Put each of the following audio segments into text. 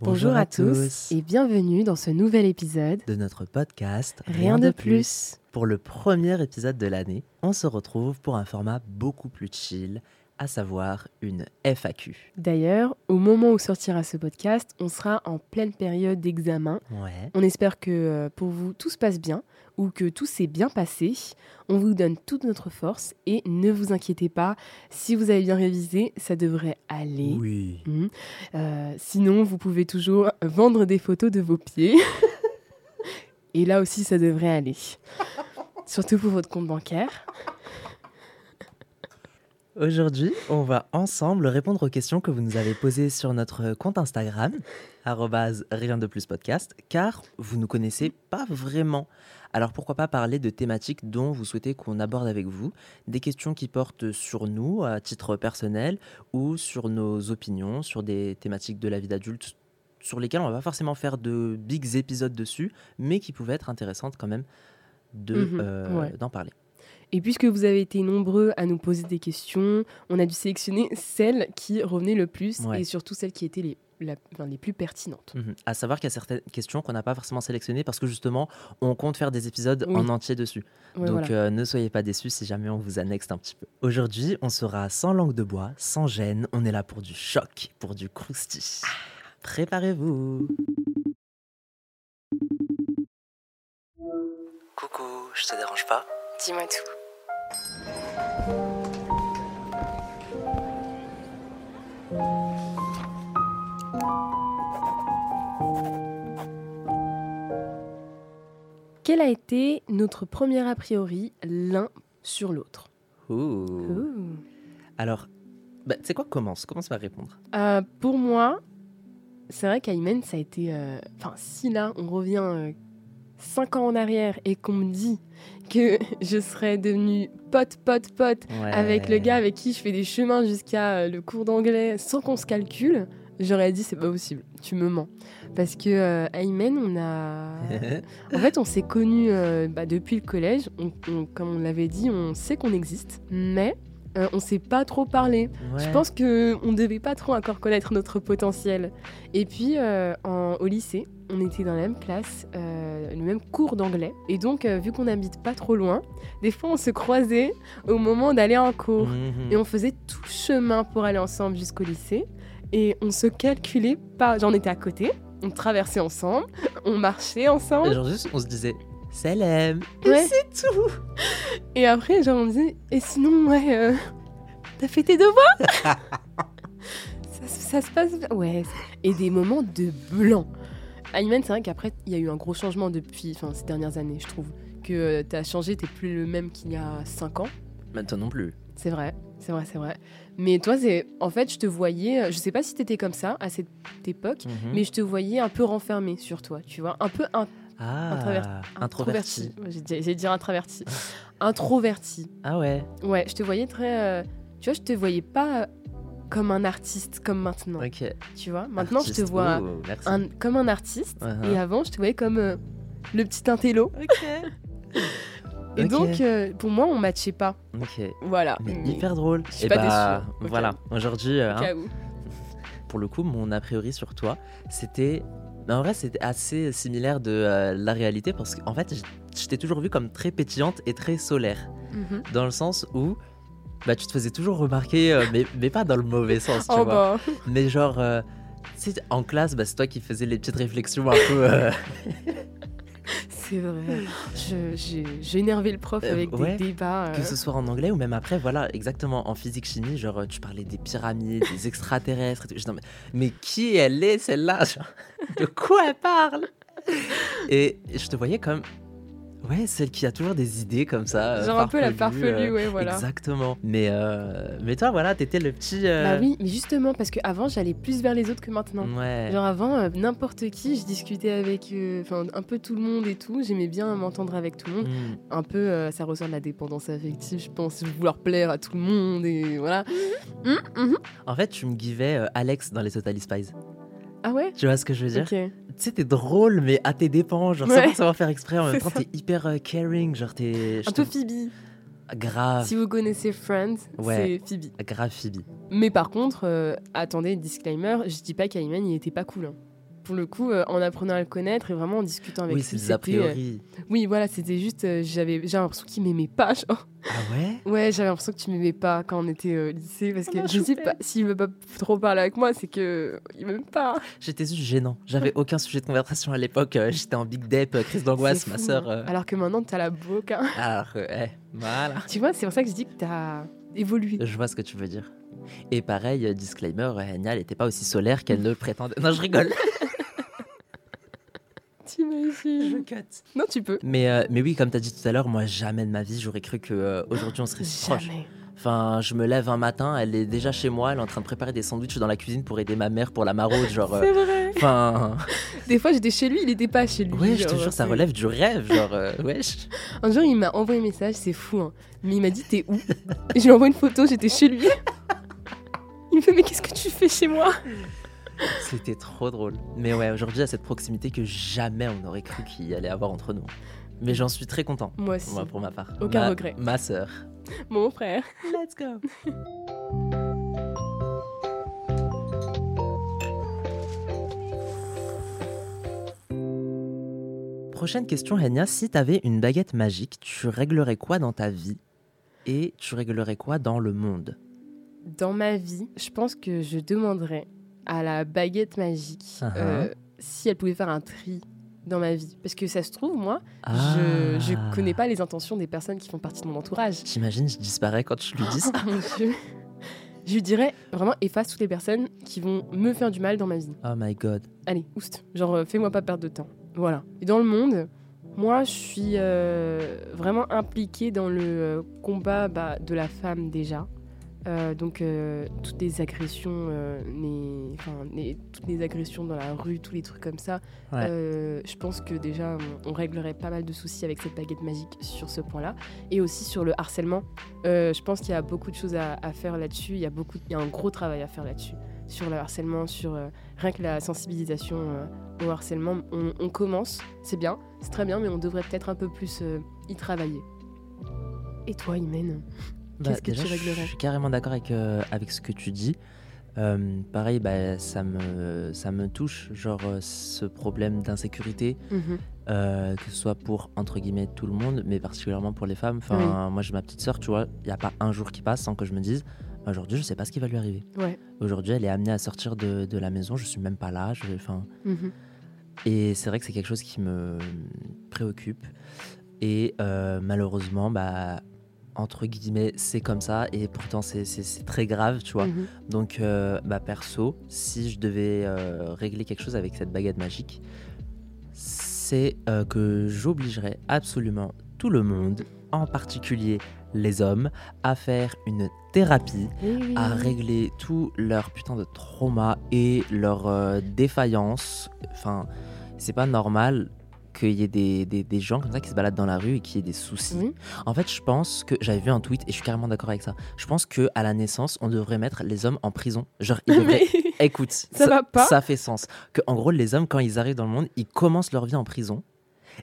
Bonjour, à, tous et bienvenue dans ce nouvel épisode de notre podcast Rien, de plus. Pour le premier épisode de l'année, on se retrouve pour un format beaucoup plus chill, à savoir une FAQ. D'ailleurs, au moment où sortira ce podcast, on sera en pleine période d'examen. Ouais. On espère que euh, pour vous tout se passe bien ou que tout s'est bien passé. On vous donne toute notre force et ne vous inquiétez pas, si vous avez bien révisé, ça devrait aller. Oui. Mhm. Euh, sinon, vous pouvez toujours vendre des photos de vos pieds. et là aussi, ça devrait aller. Surtout pour votre compte bancaire. Aujourd'hui, on va ensemble répondre aux questions que vous nous avez posées sur notre compte Instagram, rien de plus podcast, car vous ne connaissez pas vraiment. Alors pourquoi pas parler de thématiques dont vous souhaitez qu'on aborde avec vous, des questions qui portent sur nous à titre personnel ou sur nos opinions, sur des thématiques de la vie d'adulte sur lesquelles on va pas forcément faire de bigs épisodes dessus, mais qui pouvaient être intéressantes quand même de, Mhm, euh, ouais. d'en parler. Et puisque vous avez été nombreux à nous poser des questions, on a dû sélectionner celles qui revenaient le plus Ouais. et surtout celles qui étaient les, la- enfin, les plus pertinentes. Mhm. À savoir qu'il y a certaines questions qu'on n'a pas forcément sélectionnées parce que justement, on compte faire des épisodes Oui. en entier dessus. Ouais, Donc voilà. euh, ne soyez pas déçus si jamais on vous annexe un petit peu. Aujourd'hui, on sera sans langue de bois, sans gêne. On est là pour du choc, pour du croustillant. Préparez-vous. Coucou, je te dérange pas? Dis-moi tout. Quel a été notre premier a priori l'un sur l'autre? Ouh. Ouh. Alors, bah, tu sais quoi Commence, commence par répondre. Euh, Pour moi, c'est vrai qu'Aymen, ça a été... euh, Enfin, si là, on revient euh, cinq ans en arrière et qu'on me dit que je serais devenue pote, pote, pote Ouais. avec le gars avec qui je fais des chemins jusqu'à euh, le cours d'anglais sans qu'on se calcule, j'aurais dit c'est pas possible, tu me mens. Parce que euh, Aymen, on a. En fait, on s'est connus euh, bah, depuis le collège. On- on- comme on l'avait dit, on sait qu'on existe, mais euh, on s'est pas trop parlé. Je pense que on devait pas trop encore connaître notre potentiel. Et puis euh, en- au lycée, on était dans la même classe, euh, le même cours d'anglais. Et donc, euh, vu qu'on n'habite pas trop loin, des fois on se croisait au moment d'aller en cours. Mhm. Et on faisait tout chemin pour aller ensemble jusqu'au lycée. Et on se calculait pas. J'en étais à côté. On traversait ensemble. On marchait Et ensemble. genre juste, on se disait, Salam. Ouais. C'est tout. Et après, genre, on disait Et sinon, ouais, euh, t'as fait tes devoirs? Ça, ça se passe bien. Ouais. Et des moments de blanc. Ayman, c'est vrai qu'après, il y a eu un gros changement depuis enfin, ces dernières années, je trouve. Que euh, t'as changé, t'es plus le même qu'il y a 5 ans. Mais toi non plus. C'est vrai, c'est vrai, c'est vrai. Mais toi, c'est en fait, je te voyais, euh, je sais pas si t'étais comme ça à cette époque, Mhm. mais je te voyais un peu renfermé sur toi, tu vois, un peu in- Ah, introver- introverti. J'ai dit- j'ai dit introverti. introverti. Ah ouais, Ouais, je te voyais très, euh, tu vois, je te voyais pas euh, comme un artiste comme maintenant, ok. tu vois. Maintenant, je te vois un- comme un artiste, Uh-huh. et avant, je te voyais comme euh, le petit intello. Ok. Et donc, euh, pour moi, on matchait pas. Ok. Voilà. Mais Mais- hyper drôle. je suis Et pas bah, déçue. Voilà. Aujourd'hui, euh, au hein, pour le coup, mon a priori sur toi, c'était. Mais En vrai, c'était assez similaire de euh, la réalité parce qu'en fait, je t'ai toujours vu comme très pétillante et très solaire. Mhm. Dans le sens où bah, tu te faisais toujours remarquer, euh, mais, mais pas dans le mauvais sens, tu Oh vois. bah. Mais genre, euh, en classe, bah, c'est toi qui faisais les petites réflexions un peu. euh, C'est vrai. J'ai énervé le prof Euh, avec ouais, des débats. euh. Que ce soit en anglais ou même après, voilà, exactement, en physique-chimie, genre, euh, tu parlais des pyramides, des extraterrestres et tout. Mais, mais qui elle est, celle-là De quoi elle parle? Et je te voyais comme, ouais, celle qui a toujours des idées comme ça. euh, Genre un peu la farfelue, euh, ouais, voilà. Exactement. Mais, euh, mais toi, voilà, t'étais le petit. euh, Bah oui, mais justement, parce qu'avant, j'allais plus vers les autres que maintenant. Ouais. Genre avant, euh, n'importe qui, je discutais avec euh, enfin un peu tout le monde et tout. J'aimais bien m'entendre avec tout le monde. Mm. Un peu, euh, ça ressort de la dépendance affective, je pense, vouloir plaire à tout le monde et voilà. Hum, hum. En fait, tu me givais euh, Alex dans les Totally Spies. Ah ouais? Tu vois ce que je veux dire? Ok. Tu sais, t'es drôle, mais à tes dépens, genre sans Ouais. forcément faire exprès. En même temps, t'es hyper euh, caring, genre t'es. Un peu Phoebe. Grave. Si vous connaissez Friends, Ouais. c'est Phoebe. Grave Phoebe. Mais par contre, euh, attendez, disclaimer, je dis pas qu'Ayman il était pas cool. hein. Pour le coup, euh, en apprenant à le connaître et vraiment en discutant avec oui, lui. c'est des c'était, a euh, priori. oui, voilà, c'était juste, euh, j'avais, j'ai l'impression qu'il m'aimait pas. genre. Ah ouais? Ouais, j'avais l'impression que tu m'aimais pas quand on était euh, au lycée parce que Oh, je sais pas s'il veut pas trop parler avec moi, c'est que il m'aime pas. J'étais juste gênant. J'avais aucun sujet de conversation à l'époque. euh, J'étais en big dep, euh, crise d'angoisse, C'est ma sœur. hein. euh, Alors que maintenant t'as la boca. Alors, euh, eh, voilà. tu vois, c'est pour ça que je dis que t'as évolué. Je vois ce que tu veux dire. Et pareil, disclaimer, elle n'était pas aussi solaire qu'elle ne le prétendait. Non, je rigole. T'imagines cut. Non, tu peux. Mais, euh, mais oui, comme tu as dit tout à l'heure, moi, jamais de ma vie, j'aurais cru qu'aujourd'hui, on serait si proches. Jamais. Enfin, je me lève un matin, elle est déjà chez moi, elle est en train de préparer des sandwichs dans la cuisine pour aider ma mère pour la maraude. Genre, euh, C'est vrai. enfin, Des fois, j'étais chez lui, il était pas chez lui. ouais, je te jure, ça relève du rêve. Genre, euh, wesh. Un jour, il m'a envoyé un message, c'est fou, hein. Mais il m'a dit T'es où? Et je lui envoie une photo, j'étais chez lui. Il me fait Mais qu'est-ce que tu fais chez moi? C'était trop drôle. Mais ouais, aujourd'hui, il y a cette proximité que jamais on aurait cru qu'il y allait avoir entre nous. Mais j'en suis très content, Moi aussi. moi, pour ma part. Aucun Ma- regret. Ma sœur. Mon frère. Let's go. Prochaine question, Renia. Si tu avais une baguette magique, tu réglerais quoi dans ta vie et tu réglerais quoi dans le monde? Dans ma vie, je pense que je demanderais à la baguette magique Uh-huh. euh, si elle pouvait faire un tri dans ma vie. Parce que ça se trouve, moi, je, Ah. je connais pas les intentions des personnes qui font partie de mon entourage. T'imagines, je disparais quand je lui dis ça. Mon Dieu. Je lui dirais vraiment efface toutes les personnes qui vont me faire du mal dans ma vie. Oh my god. Allez, oust. Genre, euh, fais-moi pas perdre de temps. Voilà. Et dans le monde, moi, je suis euh, vraiment impliquée dans le combat bah, de la femme déjà. Euh, donc, euh, toutes les agressions, euh, les- enfin, les- toutes les agressions dans la rue, tous les trucs comme ça. Ouais. je pense que déjà, on, on réglerait pas mal de soucis avec cette baguette magique sur ce point-là. Et aussi sur le harcèlement. Je pense qu'il y a beaucoup de choses à, à faire là-dessus. Il y a beaucoup, il y a un gros travail à faire là-dessus. Sur le harcèlement, sur rien que la sensibilisation au harcèlement. On, on commence, c'est bien, c'est très bien, mais on devrait peut-être un peu plus y travailler. Et toi, Imen? Qu'est-ce que Bah, déjà, tu je- réglerais Je suis carrément d'accord avec, euh, avec ce que tu dis. Euh, pareil, bah, ça, me, ça me touche, genre euh, ce problème d'insécurité, Mhm. euh, que ce soit pour, entre guillemets, tout le monde, mais particulièrement pour les femmes. Enfin, moi j'ai ma petite sœur, tu vois, il n'y a pas un jour qui passe sans que je me dise, aujourd'hui je sais pas ce qui va lui arriver. Ouais. Aujourd'hui elle est amenée à sortir de, de la maison, je suis même pas là. Je, enfin, Mhm. et c'est vrai que c'est quelque chose qui me préoccupe. Et malheureusement, bah, entre guillemets, c'est comme ça. Et pourtant, c'est- très grave, tu vois. Mhm. Donc, euh, bah, perso, si je devais euh, régler quelque chose avec cette baguette magique, c'est euh, que j'obligerais absolument tout le monde, en particulier les hommes, à faire une thérapie Oui, oui, à régler tout leur putain de trauma et leur euh, défaillance. Enfin, c'est pas normal qu'il y ait des, des- des gens comme ça qui se baladent dans la rue et qu'il y ait des soucis. En fait, je pense que j'avais vu un tweet et je suis carrément d'accord avec ça. Je pense que à la naissance, on devrait mettre les hommes en prison. Genre, ils devraient. Mais- Écoute, Ça va pas Ça fait sens. Que en gros, les hommes, quand ils arrivent dans le monde, ils commencent leur vie en prison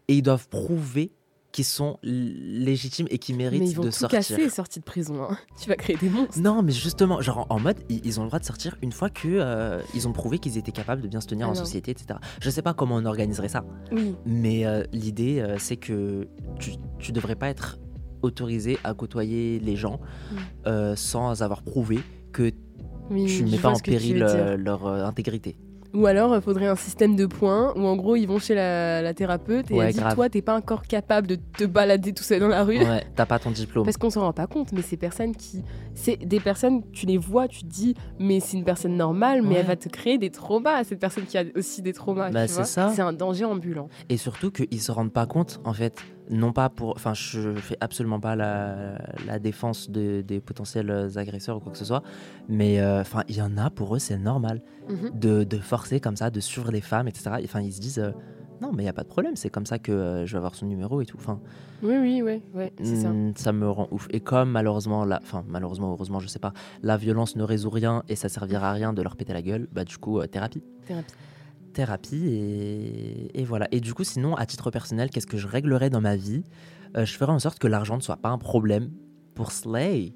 et ils doivent prouver qu'ils sont légitimes et qu'ils méritent Mais ils vont de tout sortir. casser, sortis de prison. hein. Tu vas créer des monstres. Non, mais justement, genre en, en mode, ils, ils ont le droit de sortir une fois que euh, ils ont prouvé qu'ils étaient capables de bien se tenir Ah en non. société, etc. Je sais pas comment on organiserait ça, Oui. mais euh, l'idée, euh, c'est que tu, tu devrais pas être autorisé à côtoyer les gens Mm. sans avoir prouvé que oui tu mets pas en péril leur intégrité. Ou alors, il faudrait un système de points où en gros, ils vont chez la, la thérapeute et Ouais, elle dit grave. Toi, t'es pas encore capable de te balader tout seul dans la rue. Ouais, t'as pas ton diplôme. Parce qu'on s'en rend pas compte, mais ces personnes qui. C'est des personnes, tu les vois, tu te dis, mais c'est une personne normale, mais Ouais. elle va te créer des traumas. Cette personne qui a aussi des traumas. Bah, c'est ça. C'est un danger ambulant. Et surtout qu'ils se rendent pas compte, en fait, non pas pour. Enfin, je fais absolument pas la, la défense de- des potentiels agresseurs ou quoi que ce soit, mais euh, enfin, il y en a pour eux, c'est normal Mhm. de, de forcer comme ça, de suivre les femmes, etc. Enfin, ils se disent. euh, non, mais il y a pas de problème, c'est comme ça que euh, je vais avoir son numéro et tout. Enfin, Oui, oui, oui, ouais, c'est ça. mm, ça me rend ouf. Et comme malheureusement, la, enfin malheureusement, heureusement, je sais pas, la violence ne résout rien et ça servira à rien de leur péter la gueule, bah du coup, thérapie Thérapie. Thérapie et, et voilà. Et du coup, sinon, à titre personnel, qu'est-ce que je réglerais dans ma vie? Euh, Je ferais en sorte que l'argent ne soit pas un problème pour Slay,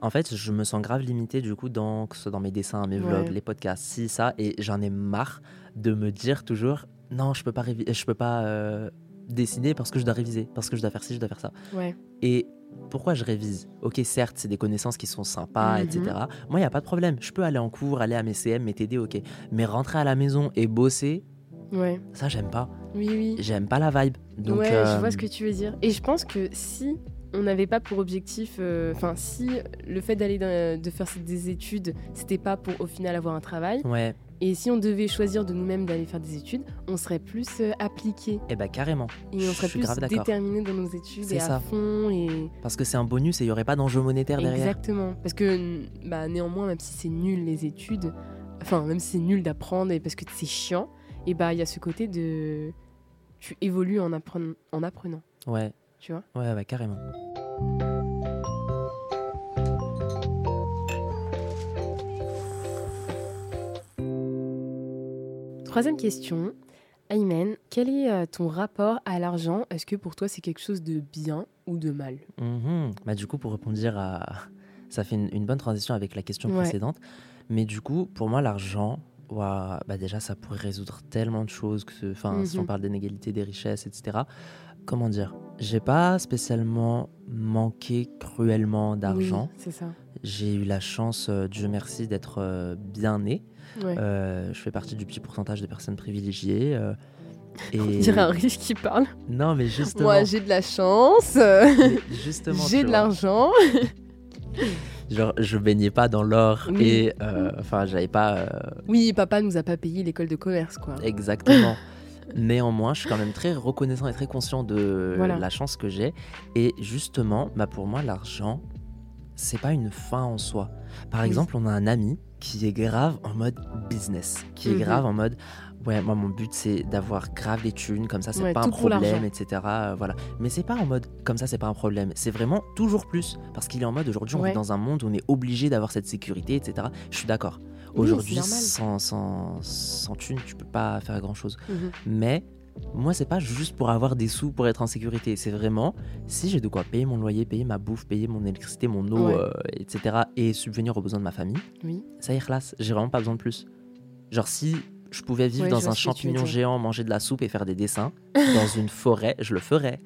en fait, je me sens grave limité du coup dans, que ce soit dans mes dessins, mes vlogs, Ouais. les podcasts, si, ça, et j'en ai marre de me dire toujours non, je peux pas, je peux pas euh, dessiner parce que je dois réviser, parce que je dois faire ci, je dois faire ça. Ouais. Et pourquoi je révise? Ok, certes, c'est des connaissances qui sont sympas, Mhm. etc. Moi, il n'y a pas de problème. Je peux aller en cours, aller à mes CM, mes TD, ok. Mais rentrer à la maison et bosser, Ouais. ça, j'aime pas. Oui, oui. J'aime pas la vibe. Donc, ouais, euh, je vois ce que tu veux dire. Et je pense que si on n'avait pas pour objectif, euh, enfin, si le fait d'aller de faire des études, c'était pas pour au final avoir un travail, Ouais, et si on devait choisir de nous-mêmes d'aller faire des études, on serait plus euh, appliqué et bah carrément. et on serait plus déterminé dans nos études et ça. à fond et Parce que c'est un bonus et il n'y aurait pas d'enjeu monétaire derrière. exactement. Parce que bah, néanmoins, même si c'est nul les études, enfin même si c'est nul d'apprendre et parce que c'est chiant, et bah il y a ce côté de tu évolues en, appren- en apprenant, Ouais, tu vois? ouais, ouais, carrément. Troisième question. Aymen, quel est euh, ton rapport à l'argent? Est-ce que pour toi c'est quelque chose de bien ou de mal? Mhm. Bah, du coup, pour répondre à. Ça fait une, une bonne transition avec la question Ouais. précédente. Mais du coup, pour moi, l'argent, bah déjà, ça pourrait résoudre tellement de choses. Que Si on Mhm. parle d'inégalité des richesses, etc. Comment dire J'ai pas spécialement manqué cruellement d'argent. Oui, c'est ça. J'ai eu la chance, euh, Dieu merci, d'être euh, bien né. Ouais. Euh, je fais partie du petit pourcentage de personnes privilégiées. et... On dirait un riche qui parle. Non, mais justement. Moi j'ai de la chance, justement, j'ai de l'argent. Genre, je baignais pas dans l'or Oui. et enfin, j'avais pas Oui, papa nous a pas payé l'école de commerce quoi. exactement. Néanmoins, je suis quand même très reconnaissant et très conscient de Voilà. la chance que j'ai. Et justement, bah pour moi, l'argent, c'est pas une fin en soi. Par Oui. exemple, on a un ami qui est grave en mode business, qui est Mhm. grave en mode ouais, moi mon but c'est d'avoir grave des thunes, comme ça c'est Ouais, pas un problème, etc. euh, voilà. Mais c'est pas en mode comme ça c'est pas un problème. C'est vraiment toujours plus parce qu'il est en mode aujourd'hui on Ouais. vit dans un monde où on est obligé d'avoir cette sécurité, etc. Je suis d'accord. Aujourd'hui, sans, sans, sans thunes, tu peux pas faire grand chose. Mhm. Mais moi, c'est pas juste pour avoir des sous pour être en sécurité. C'est vraiment si j'ai de quoi payer mon loyer, payer ma bouffe, payer mon électricité, mon eau, Ouais. euh, etc. et subvenir aux besoins de ma famille, Oui. ça y est, classe. J'ai vraiment pas besoin de plus. Genre, si je pouvais vivre Ouais, dans un champignon géant, manger de la soupe et faire des dessins dans une forêt, je le ferais.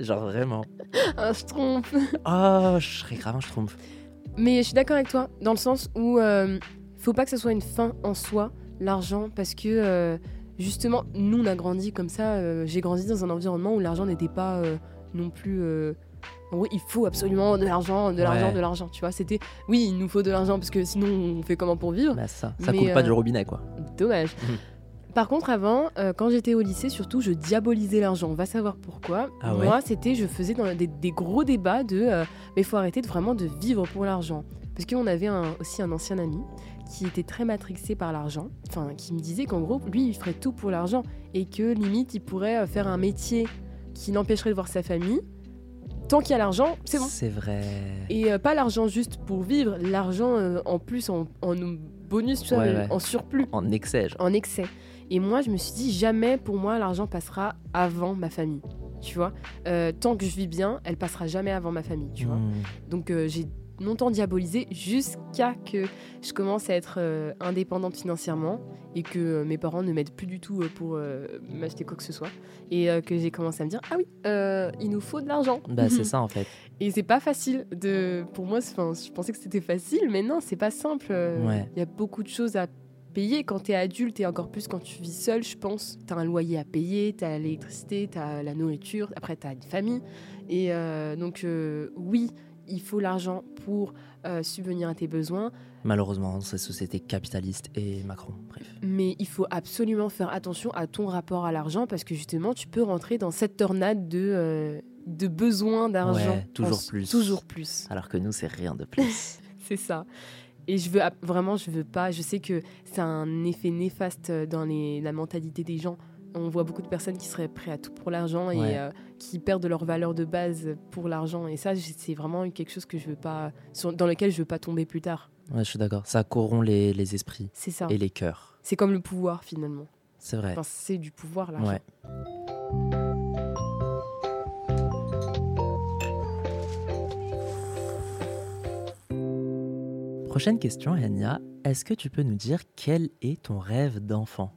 Genre vraiment. Ah, je trompe. Oh, je serais grave un schtroumpf. Mais je suis d'accord avec toi, dans le sens où euh, faut pas que ce soit une fin en soi, l'argent, parce que euh, justement, nous on a grandi comme ça. euh, J'ai grandi dans un environnement où l'argent n'était pas euh, non plus. en gros, il faut absolument de l'argent, de l'argent, Ouais. de l'argent. Tu vois, c'était oui, il nous faut de l'argent parce que sinon on fait comment pour vivre. Bah, ça, ça Mais, coule pas du robinet, quoi. Dommage. Mhm. Par contre, avant, euh, quand j'étais au lycée, surtout, je diabolisais l'argent. On va savoir pourquoi. Ah ouais Moi, c'était, je faisais dans des, des gros débats de, euh, mais faut arrêter de vraiment de vivre pour l'argent. Parce qu'on avait un- aussi un ancien ami qui était très matrixé par l'argent, enfin, qui me disait qu'en gros, lui, il ferait tout pour l'argent et que limite, il pourrait euh, faire un métier qui l'empêcherait de voir sa famille. Tant qu'il y a l'argent, c'est bon. C'est vrai. Et euh, pas l'argent juste pour vivre, l'argent euh, en plus, en, en bonus, tu vois, Ouais, ouais. en surplus En excès, genre. en excès. Et moi, je me suis dit, jamais pour moi, l'argent passera avant ma famille. Tu vois Euh, Tant que je vis bien, elle passera jamais avant ma famille. Tu vois Hmm. Donc, j'ai longtemps diabolisé jusqu'à que je commence à être euh, indépendante financièrement et que euh, mes parents ne m'aident plus du tout euh, pour m'acheter quoi que ce soit. Et que j'ai commencé à me dire, ah oui, il nous faut de l'argent. Bah, c'est ça, en fait. Et c'est pas facile de. Pour moi, je pensais que c'était facile, mais non, c'est pas simple. Ouais. Il y a beaucoup de choses à payer quand t'es adulte et encore plus quand tu vis seul, je pense. T'as un loyer à payer, t'as l'électricité, t'as la nourriture, après t'as une famille. Et euh, donc, euh, oui, il faut l'argent pour euh, subvenir à tes besoins, Malheureusement, dans cette société capitaliste et Macron, bref. mais il faut absolument faire attention à ton rapport à l'argent parce que justement, tu peux rentrer dans cette tornade de. euh, de besoin d'argent. Ouais, toujours En- plus. Toujours plus. Alors que nous, c'est rien de plus. C'est ça. Et je veux vraiment, je veux pas. Je sais que c'est un effet néfaste dans les, la mentalité des gens. On voit beaucoup de personnes qui seraient prêtes à tout pour l'argent Ouais. et euh, qui perdent leur valeur de base pour l'argent. Et ça, c'est vraiment quelque chose que je veux pas, sur- dans lequel je veux pas tomber plus tard. ouais, je suis d'accord. Ça corrompt les, les esprits C'est ça. et les cœurs. C'est comme le pouvoir finalement. C'est vrai. Enfin, c'est du pouvoir l'argent. Ouais. Prochaine question, Anya. Est-ce que tu peux nous dire quel est ton rêve d'enfant?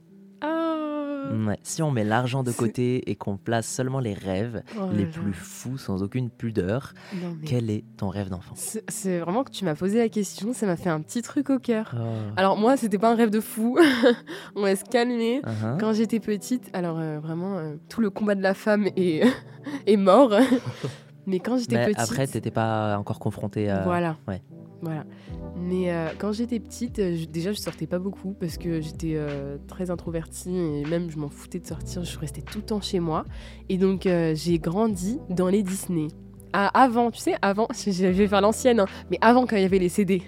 Ouais, Si on met l'argent de côté et qu'on place seulement les rêves Oh les plus fous, sans aucune pudeur, Non, mais quel est ton rêve d'enfant? C'est vraiment que tu m'as posé la question, ça m'a fait un petit truc au cœur. Oh. Alors moi, c'était pas un rêve de fou. On va se calmer. Uh-huh. Quand j'étais petite, alors euh, vraiment, euh, tout le combat de la femme est, est mort. Mais quand j'étais petite... après, t'étais pas encore confronté à. Voilà. ouais. Voilà. Mais euh, quand j'étais petite, je- déjà je sortais pas beaucoup parce que j'étais euh, très introvertie et même je m'en foutais de sortir. Je restais tout le temps chez moi. Et donc euh, j'ai grandi dans les Disney. Ah, avant, tu sais, avant, je vais faire l'ancienne, hein, mais avant quand il y avait les CD.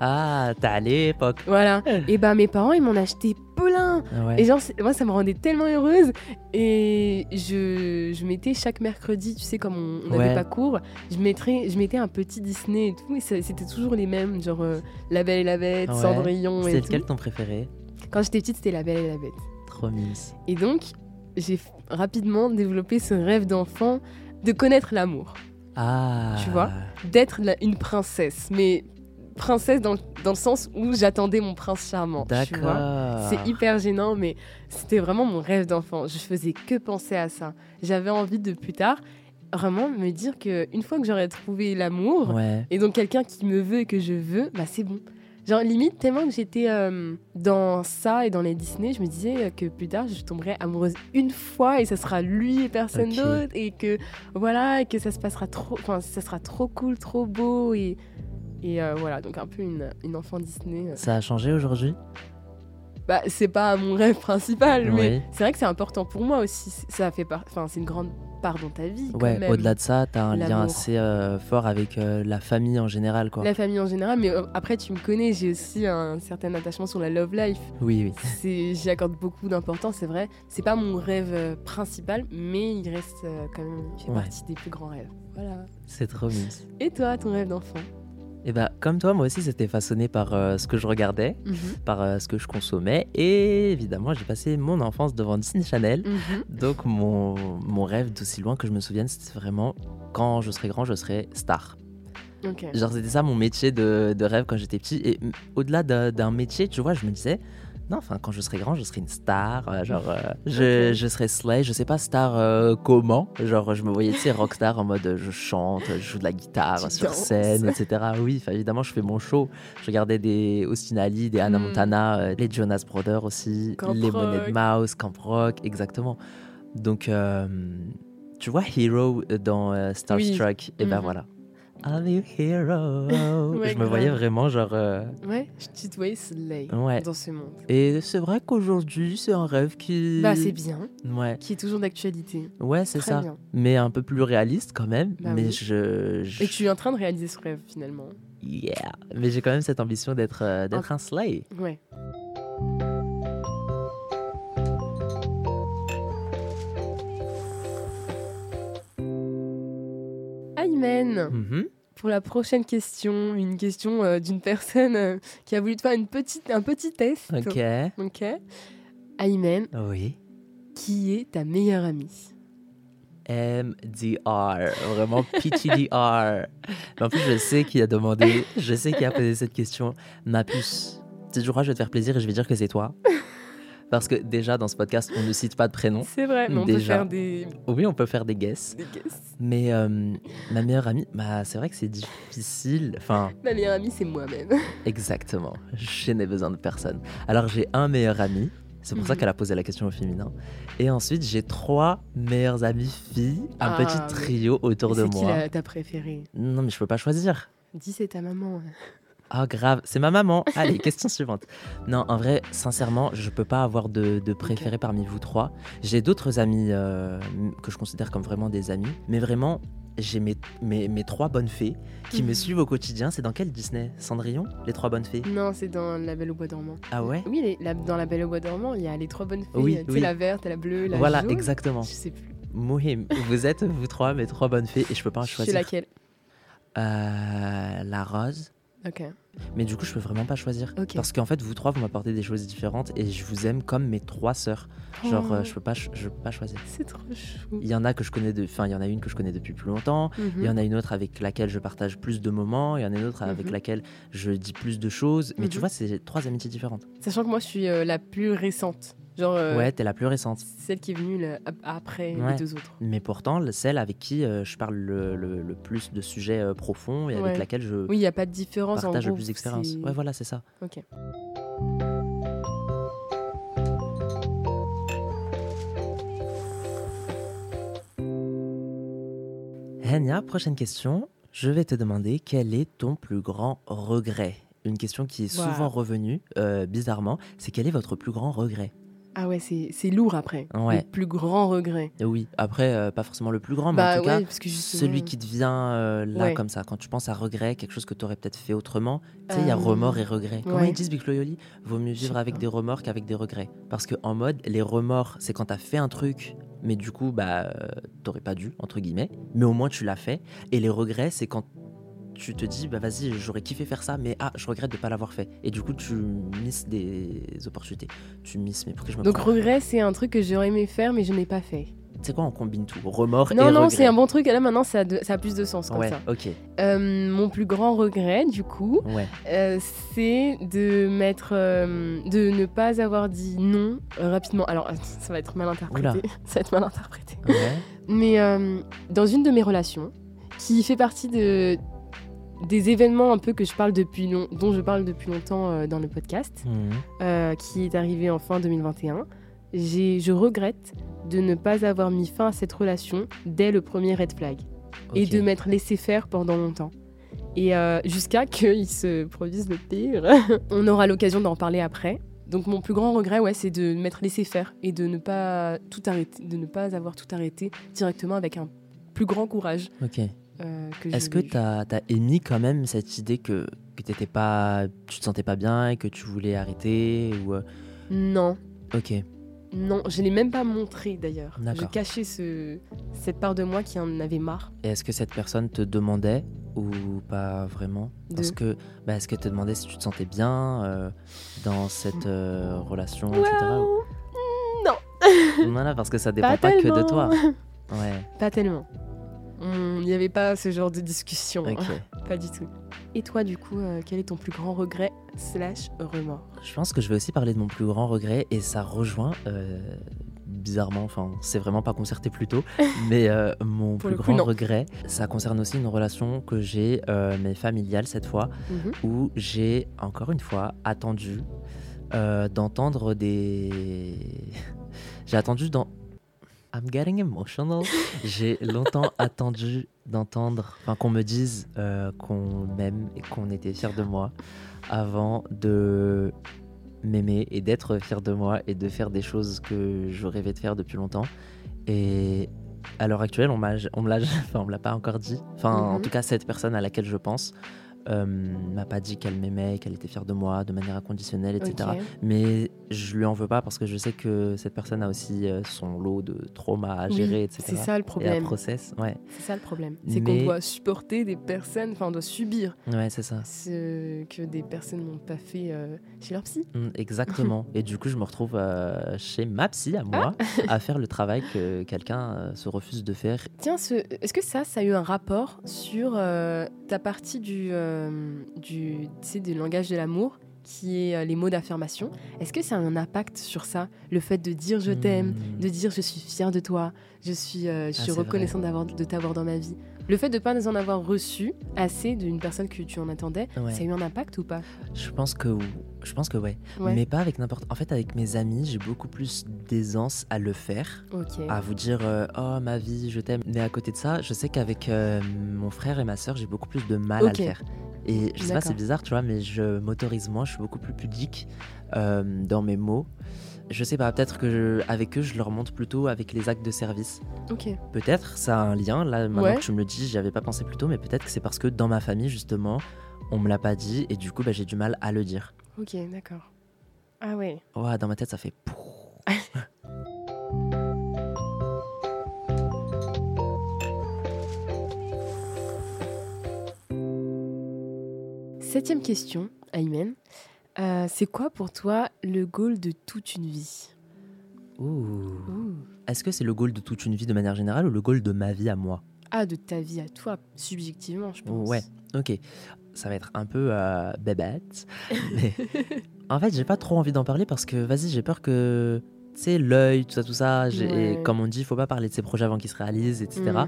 Ah, t'as l'époque. Voilà. et bah mes parents ils m'en achetaient Ouais. Et genre, moi, ça me rendait tellement heureuse. Et je, je mettais chaque mercredi, tu sais, comme on n'avait Ouais. pas cours, je mettrais, je mettais un petit Disney et tout. Et c'était toujours les mêmes, genre euh, La Belle et la Bête, Ouais. Cendrillon tout. lequel ton préféré? Quand j'étais petite, c'était La Belle et la Bête. Trop mince. Et donc, j'ai rapidement développé ce rêve d'enfant de connaître l'amour, Ah. Tu vois? D'être une princesse. Mais princesse dans, le- dans le sens où j'attendais mon prince charmant. D'accord. C'est hyper gênant, mais c'était vraiment mon rêve d'enfant. Je faisais que penser à ça. J'avais envie de plus tard vraiment me dire que une fois que j'aurais trouvé l'amour Ouais. et donc quelqu'un qui me veut et que je veux, bah c'est bon. Genre limite tellement que j'étais euh, dans ça et dans les Disney, je me disais que plus tard je tomberais amoureuse une fois et ça sera lui et personne d'autre et que voilà et que ça se passera trop, enfin ça sera trop cool, trop beau et et euh, voilà donc un peu une, une enfant Disney. Ça a changé aujourd'hui? Bah, c'est pas mon rêve principal, mais Oui. c'est vrai que c'est important pour moi aussi. C'est- Ça fait par... enfin, c'est une grande part dans ta vie. Ouais, au-delà de ça, t'as un lien assez euh, fort avec euh, la famille en général, quoi. La famille en général, mais euh, après, tu me connais, j'ai aussi un certain attachement sur la love life. Oui, oui. J'y accorde beaucoup d'importance, c'est vrai. C'est pas mon rêve euh, principal, mais il reste euh, quand même, il fait Ouais. partie des plus grands rêves. Voilà. C'est trop mignon. Et toi, ton rêve d'enfant? Et bah, comme toi, moi aussi, c'était façonné par euh, ce que je regardais, Mhm. par euh, ce que je consommais. Et évidemment, j'ai passé mon enfance devant Disney Channel. Mhm. Donc, mon, mon rêve, d'aussi loin que je me souvienne, c'était vraiment quand je serai grand, je serai star. Genre, c'était ça mon métier de, de rêve quand j'étais petit. Et mm, au-delà d'un d'un métier, tu vois, je me disais, non, enfin, quand je serai grand, je serai une star. euh, genre, euh, je, je serai Slay. Je sais pas star euh, comment? Genre, je me voyais, tu sais, rockstar en mode je chante, je joue de la guitare sur scène, etc. Oui, évidemment, je fais mon show. Je regardais des Austin Ali, des Hannah Mm. Montana, les Jonas Brothers aussi, Camp les. Money Mouse, Camp Rock, exactement. Donc, tu vois, Hero dans Starstruck, et ben Mhm. voilà. I'm your hero? Ouais, je me voyais vraiment genre. euh, Ouais, je te voyais Slay Ouais. dans ce monde. Et c'est vrai qu'aujourd'hui, c'est un rêve qui. Bah, c'est bien, Ouais, qui est toujours d'actualité. ouais c'est ça. bien. Mais un peu plus réaliste quand même. Bah mais oui. je. je- Et tu es en train de réaliser ce rêve finalement. Yeah. Mais j'ai quand même cette ambition d'être euh, d'être un slay. Ouais. Aymen, Mhm. Pour la prochaine question, une question euh, d'une personne euh, qui a voulu te faire une petite, un petit test. Ok. Ok. Aymen, Oui. qui est ta meilleure amie? MDR, vraiment PTDR. Mais en plus, je sais qui a demandé, je sais qui a posé cette question. Ma puce, tu crois, je vais te faire plaisir et je vais dire que c'est toi. Parce que déjà, dans ce podcast, on ne cite pas de prénom. C'est vrai, mais on peut faire des, Oui, on peut faire des guesses. des guesses. Mais euh, ma meilleure amie, bah, c'est vrai que c'est difficile. Enfin, Ma meilleure amie, c'est moi-même. exactement. Je n'ai besoin de personne. Alors, j'ai un meilleur ami. C'est pour ça Mhm. qu'elle a posé la question au féminin. Et ensuite, j'ai trois meilleures amies filles. Un Ah, petit trio autour de C'est qui moi. la- ta préférée? Non, mais je peux pas choisir. Dis, c'est ta maman. Ah, grave, c'est ma maman. Allez, question suivante. Non, en vrai, sincèrement, je peux pas avoir de, de préféré parmi vous trois. J'ai d'autres amis euh, que je considère comme vraiment des amis, mais vraiment, j'ai mes, mes, mes trois bonnes fées qui me Mhm. suivent au quotidien. C'est dans quel Disney? Cendrillon? Les trois bonnes fées? Non, c'est dans La Belle au Bois dormant. Ah ouais? Oui, les- la- dans La Belle au Bois dormant, il y a les trois bonnes fées. Oui, oui. la verte, la bleue, la Voilà, jaune. exactement. Je sais plus. Mohim, vous êtes, vous trois, mes trois bonnes fées, et je peux pas en choisir. laquelle? Euh, la rose, Ok. Mais du coup, je peux vraiment pas choisir. Parce qu'en fait, vous trois, vous m'apportez des choses différentes et je vous aime comme mes trois sœurs. Genre, euh, Oh, je peux pas, je peux pas choisir. C'est trop chou. Il y en a que je connais de, enfin, il y en a une que je connais depuis plus longtemps. Il y en a une autre avec laquelle je partage plus de moments. Il y en a une autre avec Mhm. laquelle je dis plus de choses. Mais tu Mhm. vois, c'est trois amitiés différentes. Sachant que moi, je suis euh, la plus récente. Genre, euh, Ouais, t'es la plus récente. celle qui est venue là, après Ouais. les deux autres. Mais pourtant, le- celle avec qui euh, je parle le, le- le plus de sujets euh, profonds et avec laquelle je Oui, il n'y a pas de différence en partage gros. le plus d'expérience. Ouais, voilà, c'est ça. Ok. Henia, prochaine question. Je vais te demander quel est ton plus grand regret? Une question qui est souvent revenue, bizarrement, c'est quel est votre plus grand regret? Ah ouais, c'est lourd après. Ouais. Le plus grand regret. Et Oui, après, euh, pas forcément le plus grand, mais Bah en tout ouais, cas, parce que justement- celui qui te vient euh, là Ouais. comme ça, quand tu penses à regret, quelque chose que tu aurais peut-être fait autrement. Tu sais, il y a Euh, remords et regrets. Comment ils disent, Big Loyoli Vaut mieux vivre avec des remords qu'avec des regrets. Parce que en mode, les remords, c'est quand tu as fait un truc, mais du coup, bah, t'aurais pas dû, entre guillemets, mais au moins tu l'as fait. Et les regrets, c'est quand tu te dis, bah vas-y, j'aurais kiffé faire ça, mais ah, je regrette de pas l'avoir fait. Et du coup, tu misses des opportunités. Tu misses, mais pour que je me Donc regret, c'est un truc que j'aurais aimé faire, mais je n'ai pas fait. Tu sais quoi, on combine tout? Remords et Non, non, regrets. c'est un bon truc. Là, maintenant, ça a, de- ça a plus de sens comme Ouais, ça. ok. Euh, mon plus grand regret, du coup, Ouais. euh, c'est de mettre, euh, de ne pas avoir dit non rapidement. Alors, ça va être mal interprété. Oula. Ça va être mal interprété. Ouais. Mais dans une de mes relations, qui fait partie de des événements un peu que je parle depuis long- dont je parle depuis longtemps euh, dans le podcast, Mhm. euh, qui est arrivé en fin 2021, j'ai, je regrette de ne pas avoir mis fin à cette relation dès le premier red flag et de m'être laissé faire pendant longtemps. Et euh, jusqu'à qu'il se produise le pire. On aura l'occasion d'en parler après. Donc mon plus grand regret, ouais, c'est de m'être laissé faire et de ne pas tout arrêter, de ne pas avoir tout arrêté directement avec un plus grand courage. Euh, Est-ce que tu as, émis quand même cette idée que, que t'étais pas, tu te sentais pas bien et que tu voulais arrêter ou euh, Non, Ok. non, je l'ai même pas montré d'ailleurs. Je cachais ce, cette part de moi qui en avait marre. Et est-ce que cette personne te demandait ou pas vraiment? Parce que, bah, est-ce que te demandait si tu te sentais bien euh, dans cette euh, relation, etc. Waouh ou- Voilà, parce que ça dépend Pas pas, que de toi. Ouais. Pas tellement. Il n'y avait pas ce genre de discussion. hein. Pas du tout. Et toi, du coup, euh, quel est ton plus grand regret slash remords? Je pense que je vais aussi parler de mon plus grand regret et ça rejoint euh, bizarrement, enfin c'est vraiment pas concerté plus tôt, mais euh, mon plus coup, grand non. regret, ça concerne aussi une relation que j'ai, euh, mais familiale cette fois, Mhm. où j'ai encore une fois attendu euh, d'entendre des... j'ai attendu dans... I'm getting emotional. J'ai longtemps attendu d'entendre, enfin qu'on me dise euh, qu'on m'aime et qu'on était fier de moi avant de m'aimer et d'être fier de moi et de faire des choses que je rêvais de faire depuis longtemps. Et à l'heure actuelle, on on me l'a, pas encore dit. Enfin, en Mhm. tout cas, cette personne à laquelle je pense euh, m'a pas dit qu'elle m'aimait, qu'elle était fière de moi de manière inconditionnelle, etc. Mais je lui en veux pas parce que je sais que cette personne a aussi euh, son lot de traumas à Oui, gérer, etc. C'est ça le Et problème. process, ouais, C'est ça le problème. C'est qu'on doit supporter des personnes, enfin, on doit subir ouais, c'est ça. ce que des personnes n'ont pas fait euh, chez leur psy. Mm, Exactement. et du coup, je me retrouve euh, chez ma psy à moi à faire le travail que quelqu'un se refuse de faire. Tiens, ce- est-ce que ça, ça a eu un rapport sur ta partie du, euh, du, du langage de l'amour qui est euh, les mots d'affirmation Est-ce que ça a un impact sur ça Le fait de dire je t'aime, Mm. de dire je suis fière de toi, je suis, euh, je suis Ah, d'avoir, de t'avoir dans ma vie? Le fait de ne pas en avoir reçu assez d'une personne que tu en attendais, Ouais. ça a eu un impact ou pas? Je pense que, je pense que ouais. Ouais. Mais pas avec n'importe. En fait, avec mes amis, j'ai beaucoup plus d'aisance à le faire, à vous dire euh, oh ma vie, je t'aime. Mais à côté de ça, je sais qu'avec euh, mon frère et ma sœur, j'ai beaucoup plus de mal à le faire. Et je sais pas, c'est bizarre, tu vois, mais je m'autorise moins. Je suis beaucoup plus pudique euh, dans mes mots. Je sais pas, peut-être que je- avec eux, je leur montre plutôt avec les actes de service. Ok. Peut-être, ça a un lien. Là, maintenant Ouais. que tu me le dis, j'y avais pas pensé plus tôt, mais peut-être que c'est parce que dans ma famille, justement, on me l'a pas dit et du coup, bah, j'ai du mal à le dire. Ok, d'accord. Ah ouais. Ouais, dans ma tête, ça fait. septième question, Aymen. Euh, c'est quoi pour toi le goal de toute une vie? Est-ce que c'est le goal de toute une vie de manière générale ou le goal de ma vie à moi? Ah, de ta vie à toi, subjectivement, je pense. Ouais, ok. Ça va être un peu euh, bébête. mais en fait, j'ai pas trop envie d'en parler parce que, vas-y, j'ai peur que, tu sais, l'œil, tout ça, tout ça. Ouais. Et comme on dit, il faut pas parler de ses projets avant qu'ils se réalisent, etc.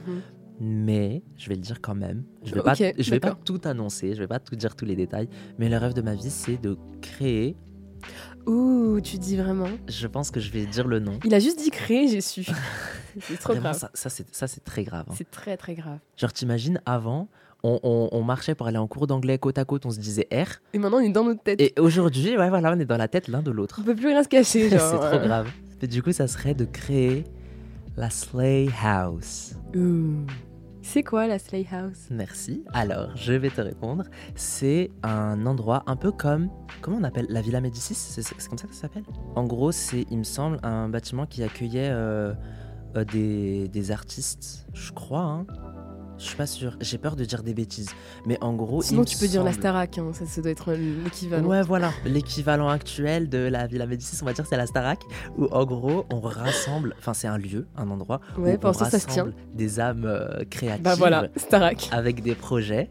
Mais je vais le dire quand même. Je vais, pas, je vais pas tout annoncer, je vais pas tout dire tous les détails. Mais le rêve de ma vie, c'est de créer. Ouh, tu dis vraiment. Je pense que je vais dire le nom. Il a juste dit créer, j'ai su. c'est trop Vraiment, grave. ça, ça, c'est, très grave. hein. C'est très très grave. Genre, t'imagines, avant, on, on- on marchait pour aller en cours d'anglais côte à côte, on se disait R. Et maintenant, on est dans notre tête. Et aujourd'hui, ouais, voilà, on est dans la tête l'un de l'autre. On peut plus rien se cacher. c'est trop euh. grave. Et du coup, ça serait de créer la Slay House. Ouh. C'est quoi la Slay House Merci. Alors, je vais te répondre. C'est un endroit un peu comme. Comment on appelle La Villa Médicis? C'est comme ça que ça s'appelle? En gros, c'est, il me semble, un bâtiment qui accueillait euh, euh, des, des artistes, je crois. Hein. Je suis pas sûr. J'ai peur de dire des bêtises. Mais en gros. Sinon, tu peux dire la Starac. hein, Ça, ça doit être l'équivalent. Ouais, voilà. L'équivalent actuel de la Villa Médicis, on va dire, c'est la Starac, où en gros, on rassemble. Enfin, c'est un lieu, un endroit Ouais, où on l'instant, ça se tient. rassemble des âmes euh, créatives Bah voilà, Starac. avec des projets.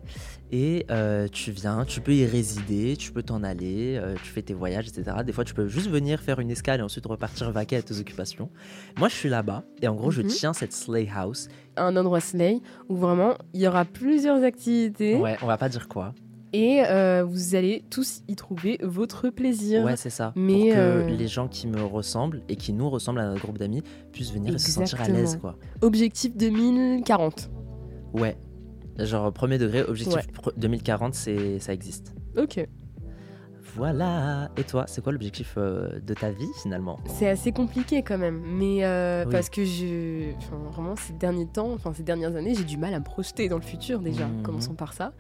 Et euh, tu viens, tu peux y résider, tu peux t'en aller, euh, tu fais tes voyages, etc. Des fois, tu peux juste venir faire une escale et ensuite repartir vaquer à tes occupations. Moi, je suis là-bas et en gros, je Mhm. tiens cette Slay House. Un endroit Slay où vraiment il y aura plusieurs activités Ouais, on va pas dire quoi. et euh, vous allez tous y trouver votre plaisir. Ouais, c'est ça. Mais, Pour que euh, les gens qui me ressemblent et qui nous ressemblent à notre groupe d'amis puissent venir et se sentir à l'aise, quoi. Objectif 2040. Ouais. Genre premier degré, objectif Ouais. pro- 2040, c'est ça existe. Ok. Voilà. Et toi, c'est quoi l'objectif euh, de ta vie finalement? C'est assez compliqué quand même, mais euh, Oui. parce que je, enfin, vraiment ces derniers temps, enfin ces dernières années, j'ai du mal à me projeter dans le futur déjà. Mhm. Commençons par ça.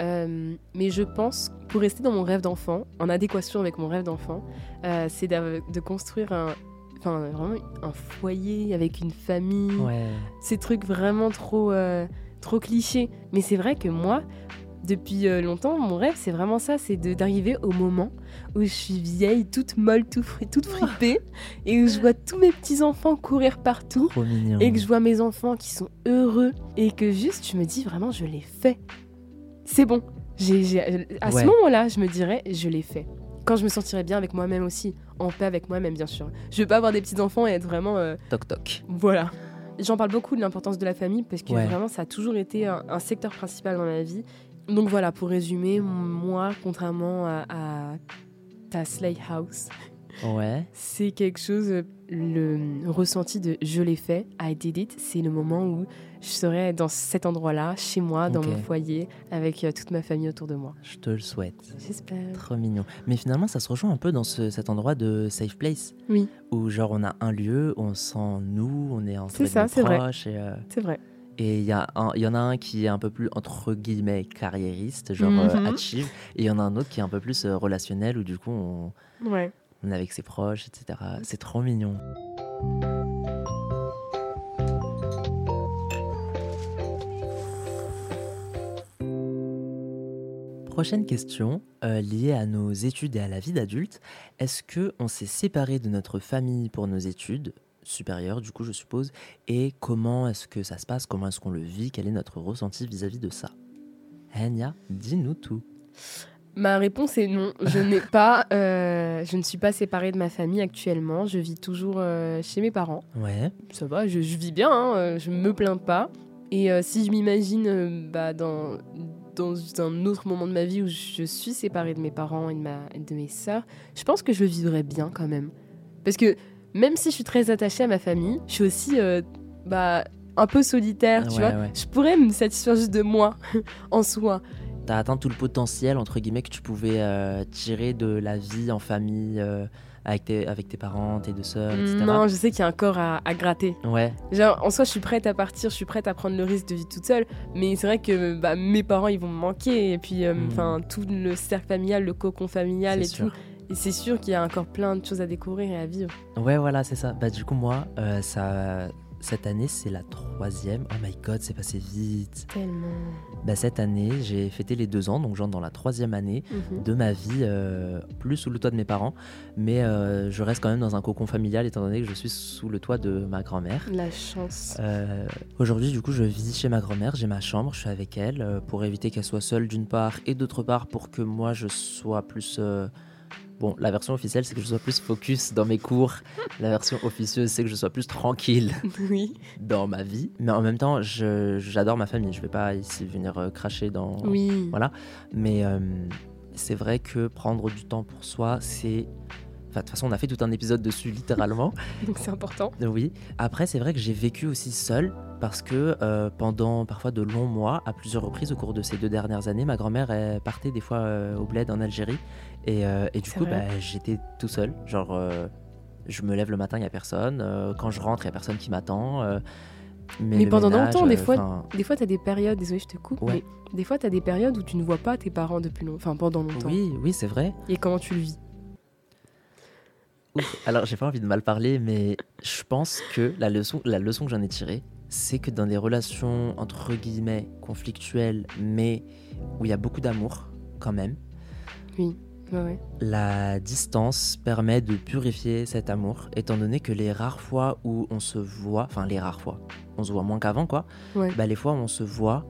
Euh, mais je pense, pour rester dans mon rêve d'enfant, en adéquation avec mon rêve d'enfant, c'est de construire un, enfin vraiment un foyer avec une famille. Ouais. Ces trucs vraiment trop, trop clichés. Mais c'est vrai que moi, depuis euh, longtemps, mon rêve, c'est vraiment ça, c'est d'arriver au moment où je suis vieille, toute molle, tout fri- toute fripée, et où je vois tous mes petits-enfants courir partout, et que je vois mes enfants qui sont heureux, et que juste, je me dis vraiment, je l'ai fait. C'est bon. J'ai- j'ai- à Ouais. ce moment-là, je me dirais, je l'ai fait. Quand je me sentirais bien avec moi-même aussi, en paix avec moi-même, bien sûr. Je veux pas avoir des petits-enfants et être vraiment... euh, Toc toc. voilà. J'en parle beaucoup de l'importance de la famille parce que Ouais. vraiment ça a toujours été un, un secteur principal dans ma vie. Donc voilà, pour résumer, moi, contrairement à, à ta Slay House, Ouais. c'est quelque chose, le ressenti de je l'ai fait, I did it, c'est le moment où je serai dans cet endroit-là, chez moi, dans mon foyer, avec euh, toute ma famille autour de moi. Je te le souhaite. J'espère. Trop mignon. Mais finalement, ça se rejoint un peu dans ce- cet endroit de safe place. Oui. Où genre on a un lieu, où on sent nous, on est entre C'est ça, c'est vrai. proches. Et euh, C'est vrai. et il y, y en a un qui est un peu plus, entre guillemets, carriériste, genre euh, Mhm. achieve. Et il y en a un autre qui est un peu plus euh, relationnel, où du coup on, Ouais. On est avec ses proches, etc. C'est trop mignon. Prochaine question, euh, liée à nos études et à la vie d'adulte. Est-ce que on s'est séparé de notre famille pour nos études supérieures, du coup, je suppose, et comment est-ce que ça se passe? Comment est-ce qu'on le vit? Quel est notre ressenti vis-à-vis de ça? Enya, dis-nous tout. Ma réponse est non. Je n'ai pas, euh, je ne suis pas séparée de ma famille actuellement. Je vis toujours euh, chez mes parents. Ouais, Ça va, je, je vis bien, hein, euh, je me plains pas. Et euh, si je m'imagine bah, dans, dans un autre moment de ma vie où je suis séparée de mes parents et de, ma, de mes sœurs, je pense que je le vivrais bien quand même. Parce que même si je suis très attachée à ma famille, je suis aussi bah, un peu solitaire, tu Ouais, vois. ouais. Je pourrais me satisfaire juste de moi en soi. T'as atteint tout le potentiel, entre guillemets, que tu pouvais euh, tirer de la vie en famille, euh, avec, tes, avec tes parents, tes deux sœurs, etc. Non, je sais qu'il y a encore à, à gratter. Ouais, Genre, en soi, je suis prête à partir, je suis prête à prendre le risque de vivre toute seule, mais c'est vrai que bah, mes parents, ils vont me manquer, et puis, euh, Mm. enfin, tout le cercle familial, le cocon familial et sûr. tout. Et c'est sûr qu'il y a encore plein de choses à découvrir et à vivre. Ouais, voilà, c'est ça. Bah, du coup, moi, euh, ça, cette année, c'est la troisième. Oh my god, c'est passé vite. Tellement. Bah, cette année, j'ai fêté les deux ans, donc j'entre dans la troisième année Mhm. de ma vie, euh, plus sous le toit de mes parents, mais euh, je reste quand même dans un cocon familial étant donné que je suis sous le toit de ma grand-mère. La chance. Euh, Aujourd'hui, du coup, je vis chez ma grand-mère, j'ai ma chambre, je suis avec elle pour éviter qu'elle soit seule d'une part et d'autre part pour que moi je sois plus. Euh, Bon, la version officielle, c'est que je sois plus focus dans mes cours. La version officieuse, c'est que je sois plus tranquille oui. dans ma vie. Mais en même temps, j'adore ma famille. Je vais pas ici venir euh, cracher dans. Oui. Voilà. Mais euh, c'est vrai que prendre du temps pour soi, c'est. Enfin, de toute façon, on a fait tout un épisode dessus, littéralement. Donc c'est important. Oui. Après, c'est vrai que j'ai vécu aussi seul parce que euh, pendant parfois de longs mois, à plusieurs reprises au cours de ces deux dernières années, ma grand-mère partait des fois euh, au bled en Algérie. Et, euh, et du coup, bah, j'étais tout seul. Genre, euh, je me lève le matin, il n'y a personne. Euh, quand je rentre, il n'y a personne qui m'attend. Mais pendant ménage, longtemps, des fois, enfin, Des fois, tu as des périodes, désolé, je te coupe, Ouais. mais des fois, tu as des périodes où tu ne vois pas tes parents depuis longtemps, enfin pendant longtemps. Oui, oui, c'est vrai. Et comment tu le vis? Ouf. Alors, j'ai pas envie de mal parler, mais je pense que la leçon, la leçon que j'en ai tirée, c'est que dans des relations entre guillemets conflictuelles, mais où il y a beaucoup d'amour quand même, Ouais, ouais. la distance permet de purifier cet amour, étant donné que les rares fois où on se voit, enfin les rares fois, on se voit moins qu'avant quoi, Ouais. bah les fois où on se voit,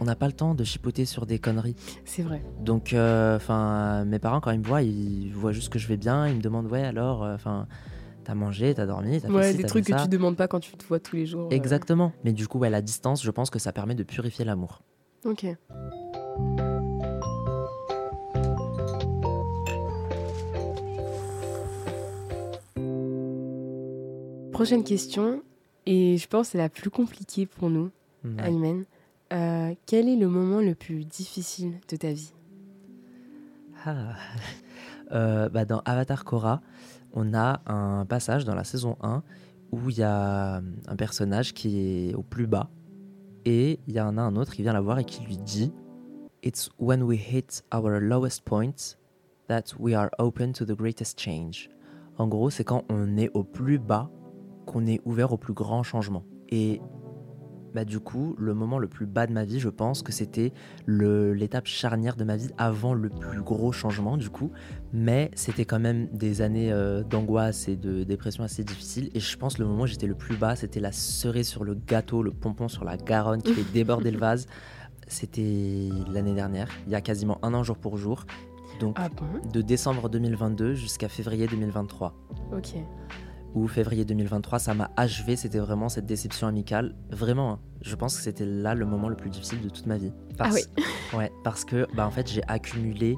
on n'a pas le temps de chipoter sur des conneries. C'est vrai. Donc, euh, enfin, mes parents quand ils me voient, ils voient juste que je vais bien, ils me demandent ouais alors, euh, enfin, t'as mangé, t'as dormi, t'as fait Ouais, ci, des trucs fait que tu demandes pas quand tu te vois tous les jours. euh. Exactement. Mais du coup, ouais, la distance, je pense que ça permet de purifier l'amour. Ok. Prochaine question, et je pense que c'est la plus compliquée pour nous, Ouais. Aymen. Euh, quel est le moment le plus difficile de ta vie? Ah. Euh, bah, dans Avatar Korra, on a un passage dans la saison 1 où il y a un personnage qui est au plus bas et il y en a un autre qui vient la voir et qui lui dit It's when we hit our lowest point that we are open to the greatest change. En gros, c'est quand on est au plus bas qu'on est ouvert au plus grand changement. Et bah, du coup, le moment le plus bas de ma vie, je pense que c'était l'étape charnière de ma vie avant le plus gros changement du coup. Mais c'était quand même des années euh, d'angoisse et de dépression assez difficiles. Et je pense le moment où j'étais le plus bas c'était la cerise sur le gâteau le pompon sur la Garonne qui fait déborder le vase. C'était l'année dernière il y a quasiment un an jour pour jour. Donc Ah bon? de décembre 2022 jusqu'à février 2023 Ok. Ou février 2023, ça m'a achevé, c'était vraiment cette déception amicale. Vraiment, hein. je pense que c'était là le moment le plus difficile de toute ma vie. Ah oui. Ouais, parce que bah, en fait, j'ai accumulé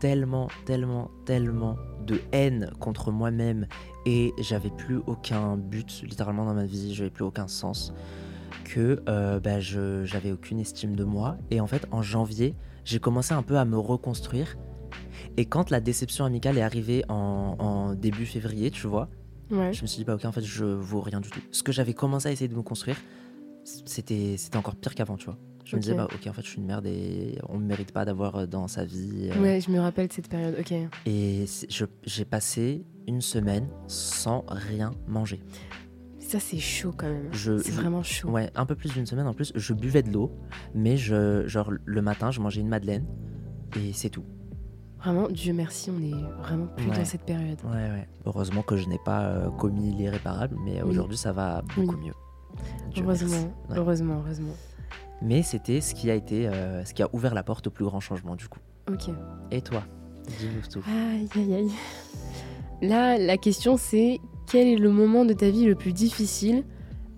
tellement, tellement, tellement de haine contre moi-même et j'avais plus aucun but littéralement dans ma vie, j'avais plus aucun sens que euh, bah, je j'avais aucune estime de moi et en fait en janvier j'ai commencé un peu à me reconstruire et quand la déception amicale est arrivée en, en début février tu vois Ouais. je me suis dit, bah ok, en fait, je vaux rien du tout. Ce que j'avais commencé à essayer de me construire, c'était c'était encore pire qu'avant, tu vois. Je me disais, bah ok, en fait, je suis une merde et on ne mérite pas d'avoir euh, dans sa vie. euh, Ouais, je me rappelle de cette période. Ok. Et j'ai passé une semaine sans rien manger. Ça, c'est chaud quand même. Je- C'est vraiment chaud. Ouais, un peu plus d'une semaine en plus. Je buvais de l'eau, mais je, genre le matin, je mangeais une madeleine et c'est tout. Vraiment, Dieu merci, on est vraiment plus Ouais. dans cette période. Ouais, ouais. Heureusement que je n'ai pas euh, commis l'irréparable, mais Oui. aujourd'hui, ça va beaucoup Oui. mieux. Dieu heureusement, heureusement, heureusement. Mais c'était ce qui a été, euh, ce qui a ouvert la porte au plus grand changement du coup. Ok. Et toi Dis-nous tout. Aïe, aïe, aïe. Là, la question c'est quel est le moment de ta vie le plus difficile?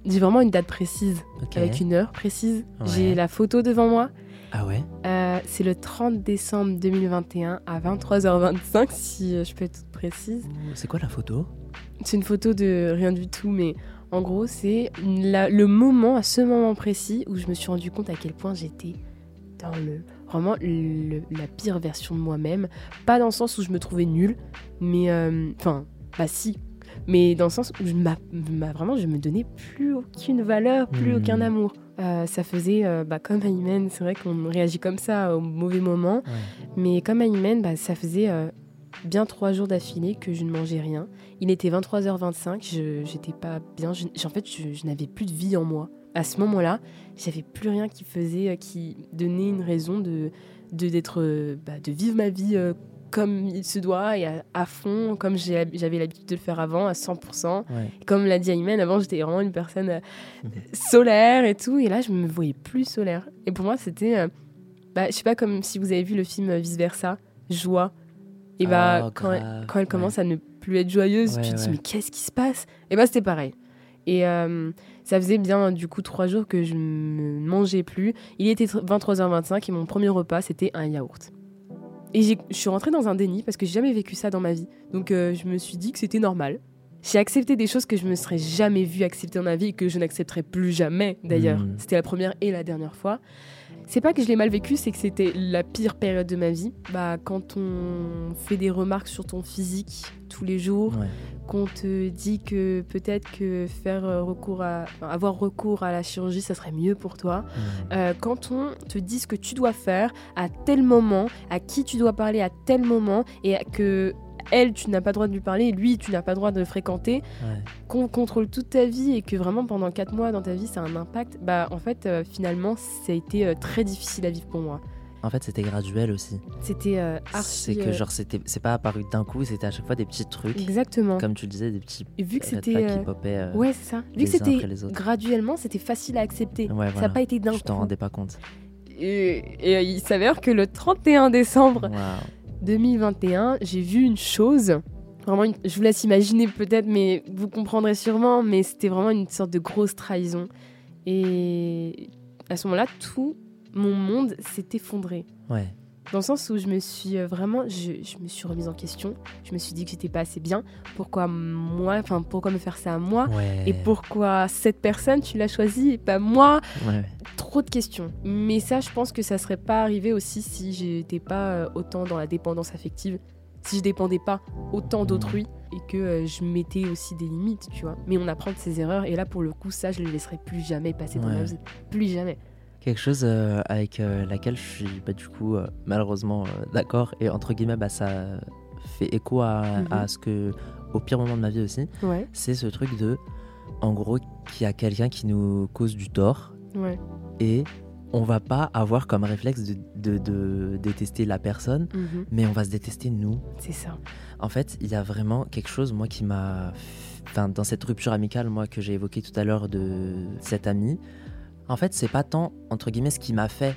J'ai vraiment une date précise, avec une heure précise. J'ai la photo devant moi. Ah ouais? Euh, c'est le 30 décembre 2021 à 23h25, si euh, je peux être toute précise. Ouh, C'est quoi la photo? C'est une photo de rien du tout, mais en gros, c'est le moment, à ce moment précis, où je me suis rendu compte à quel point j'étais dans le. Vraiment le- la pire version de moi-même. Pas dans le sens où je me trouvais nulle, mais. euh, Enfin, bah si. Mais dans le sens où je m'a- m'a- vraiment, je me donnais plus aucune valeur, plus Hmm. aucun amour. Euh, ça faisait, euh, bah, comme Aymen, c'est vrai qu'on réagit comme ça au mauvais moment. Ouais. Mais comme Aymen, bah, ça faisait euh, bien trois jours d'affilée que je ne mangeais rien. Il était 23h25, je j'étais pas bien. Je- en fait, je, je n'avais plus de vie en moi. À ce moment-là, j'avais plus rien qui faisait, euh, qui donnait une raison de de d'être, bah, de vivre ma vie comme il se doit et à, à fond, comme j'avais l'habitude de le faire avant, à 100%. Ouais. Comme l'a dit Ayman, avant j'étais vraiment une personne euh, solaire et tout, et là je me voyais plus solaire. Et pour moi c'était, euh, bah, je sais pas comme si vous avez vu le film Vice Versa, Joie. Et bah Oh, quand, elle, grave, quand elle ouais. commence à ne plus être joyeuse, Ouais, tu te dis mais qu'est-ce qui se passe? Et bah c'était pareil. Et euh, ça faisait bien du coup trois jours que je ne mangeais plus. Il était 23h25 et mon premier repas c'était un yaourt. Et je suis rentrée dans un déni parce que j'ai jamais vécu ça dans ma vie. Donc euh, je me suis dit que c'était normal. J'ai accepté des choses que je me serais jamais vue accepter dans ma vie et que je n'accepterai plus jamais d'ailleurs. Mm. C'était la première et la dernière fois. C'est pas que je l'ai mal vécu, c'est que c'était la pire période de ma vie. Bah, quand on fait des remarques sur ton physique tous les jours, Ouais. qu'on te dit que peut-être que faire euh, recours à, avoir recours à la chirurgie, ça serait mieux pour toi. Euh, quand on te dit ce que tu dois faire à tel moment, à qui tu dois parler à tel moment, et que elle, tu n'as pas le droit de lui parler, lui, tu n'as pas le droit de le fréquenter, Ouais. qu'on contrôle toute ta vie et que vraiment pendant 4 mois dans ta vie, ça a un impact, bah en fait, euh, finalement, ça a été euh, très difficile à vivre pour moi. En fait, c'était graduel aussi. C'était euh, archi... C'est que euh, genre c'était c'est pas apparu d'un coup, c'était à chaque fois des petits trucs. Exactement. Comme tu le disais, des petits Et vu que c'était... qui popaient. Ouais, c'est ça. Vu que c'était graduellement, c'était facile à accepter. Ouais, Ça voilà. n'a pas été d'un Tu t'en coup. rendais pas compte. Et, et, il s'avère que le 31 décembre. 2021, j'ai vu une chose. Vraiment, je vous laisse imaginer peut-être, mais vous comprendrez sûrement. Mais c'était vraiment une sorte de grosse trahison. Et à ce moment-là, tout mon monde s'est effondré. Ouais. Dans le sens où je me suis euh, vraiment, je, je me suis remise en question. Je me suis dit que j'étais pas assez bien. Pourquoi moi Enfin, pourquoi me faire ça à moi Ouais. Et pourquoi cette personne, tu l'as choisie et pas moi? Ouais. Trop de questions. Mais ça, je pense que ça serait pas arrivé aussi si j'étais pas euh, autant dans la dépendance affective, si je dépendais pas autant d'autrui et que euh, je mettais aussi des limites, tu vois. Mais on apprend de ses erreurs et là, pour le coup, ça, je le laisserai plus jamais passer dans Ouais. ma vie. Plus jamais. Quelque chose euh, avec euh, laquelle je suis bah, du coup euh, malheureusement d'accord et entre guillemets bah, ça fait écho à, Mhm. à ce que au pire moment de ma vie aussi, Ouais, c'est ce truc de en gros qu'il y a quelqu'un qui nous cause du tort ouais. et on va pas avoir comme réflexe de, de- de détester la personne, Mhm. mais on va se détester nous. C'est ça. En fait, il y a vraiment quelque chose, moi, qui m'a. Enfin, dans cette rupture amicale, moi, que j'ai évoqué tout à l'heure de cet ami, en fait, c'est pas tant, entre guillemets, ce qu'il m'a fait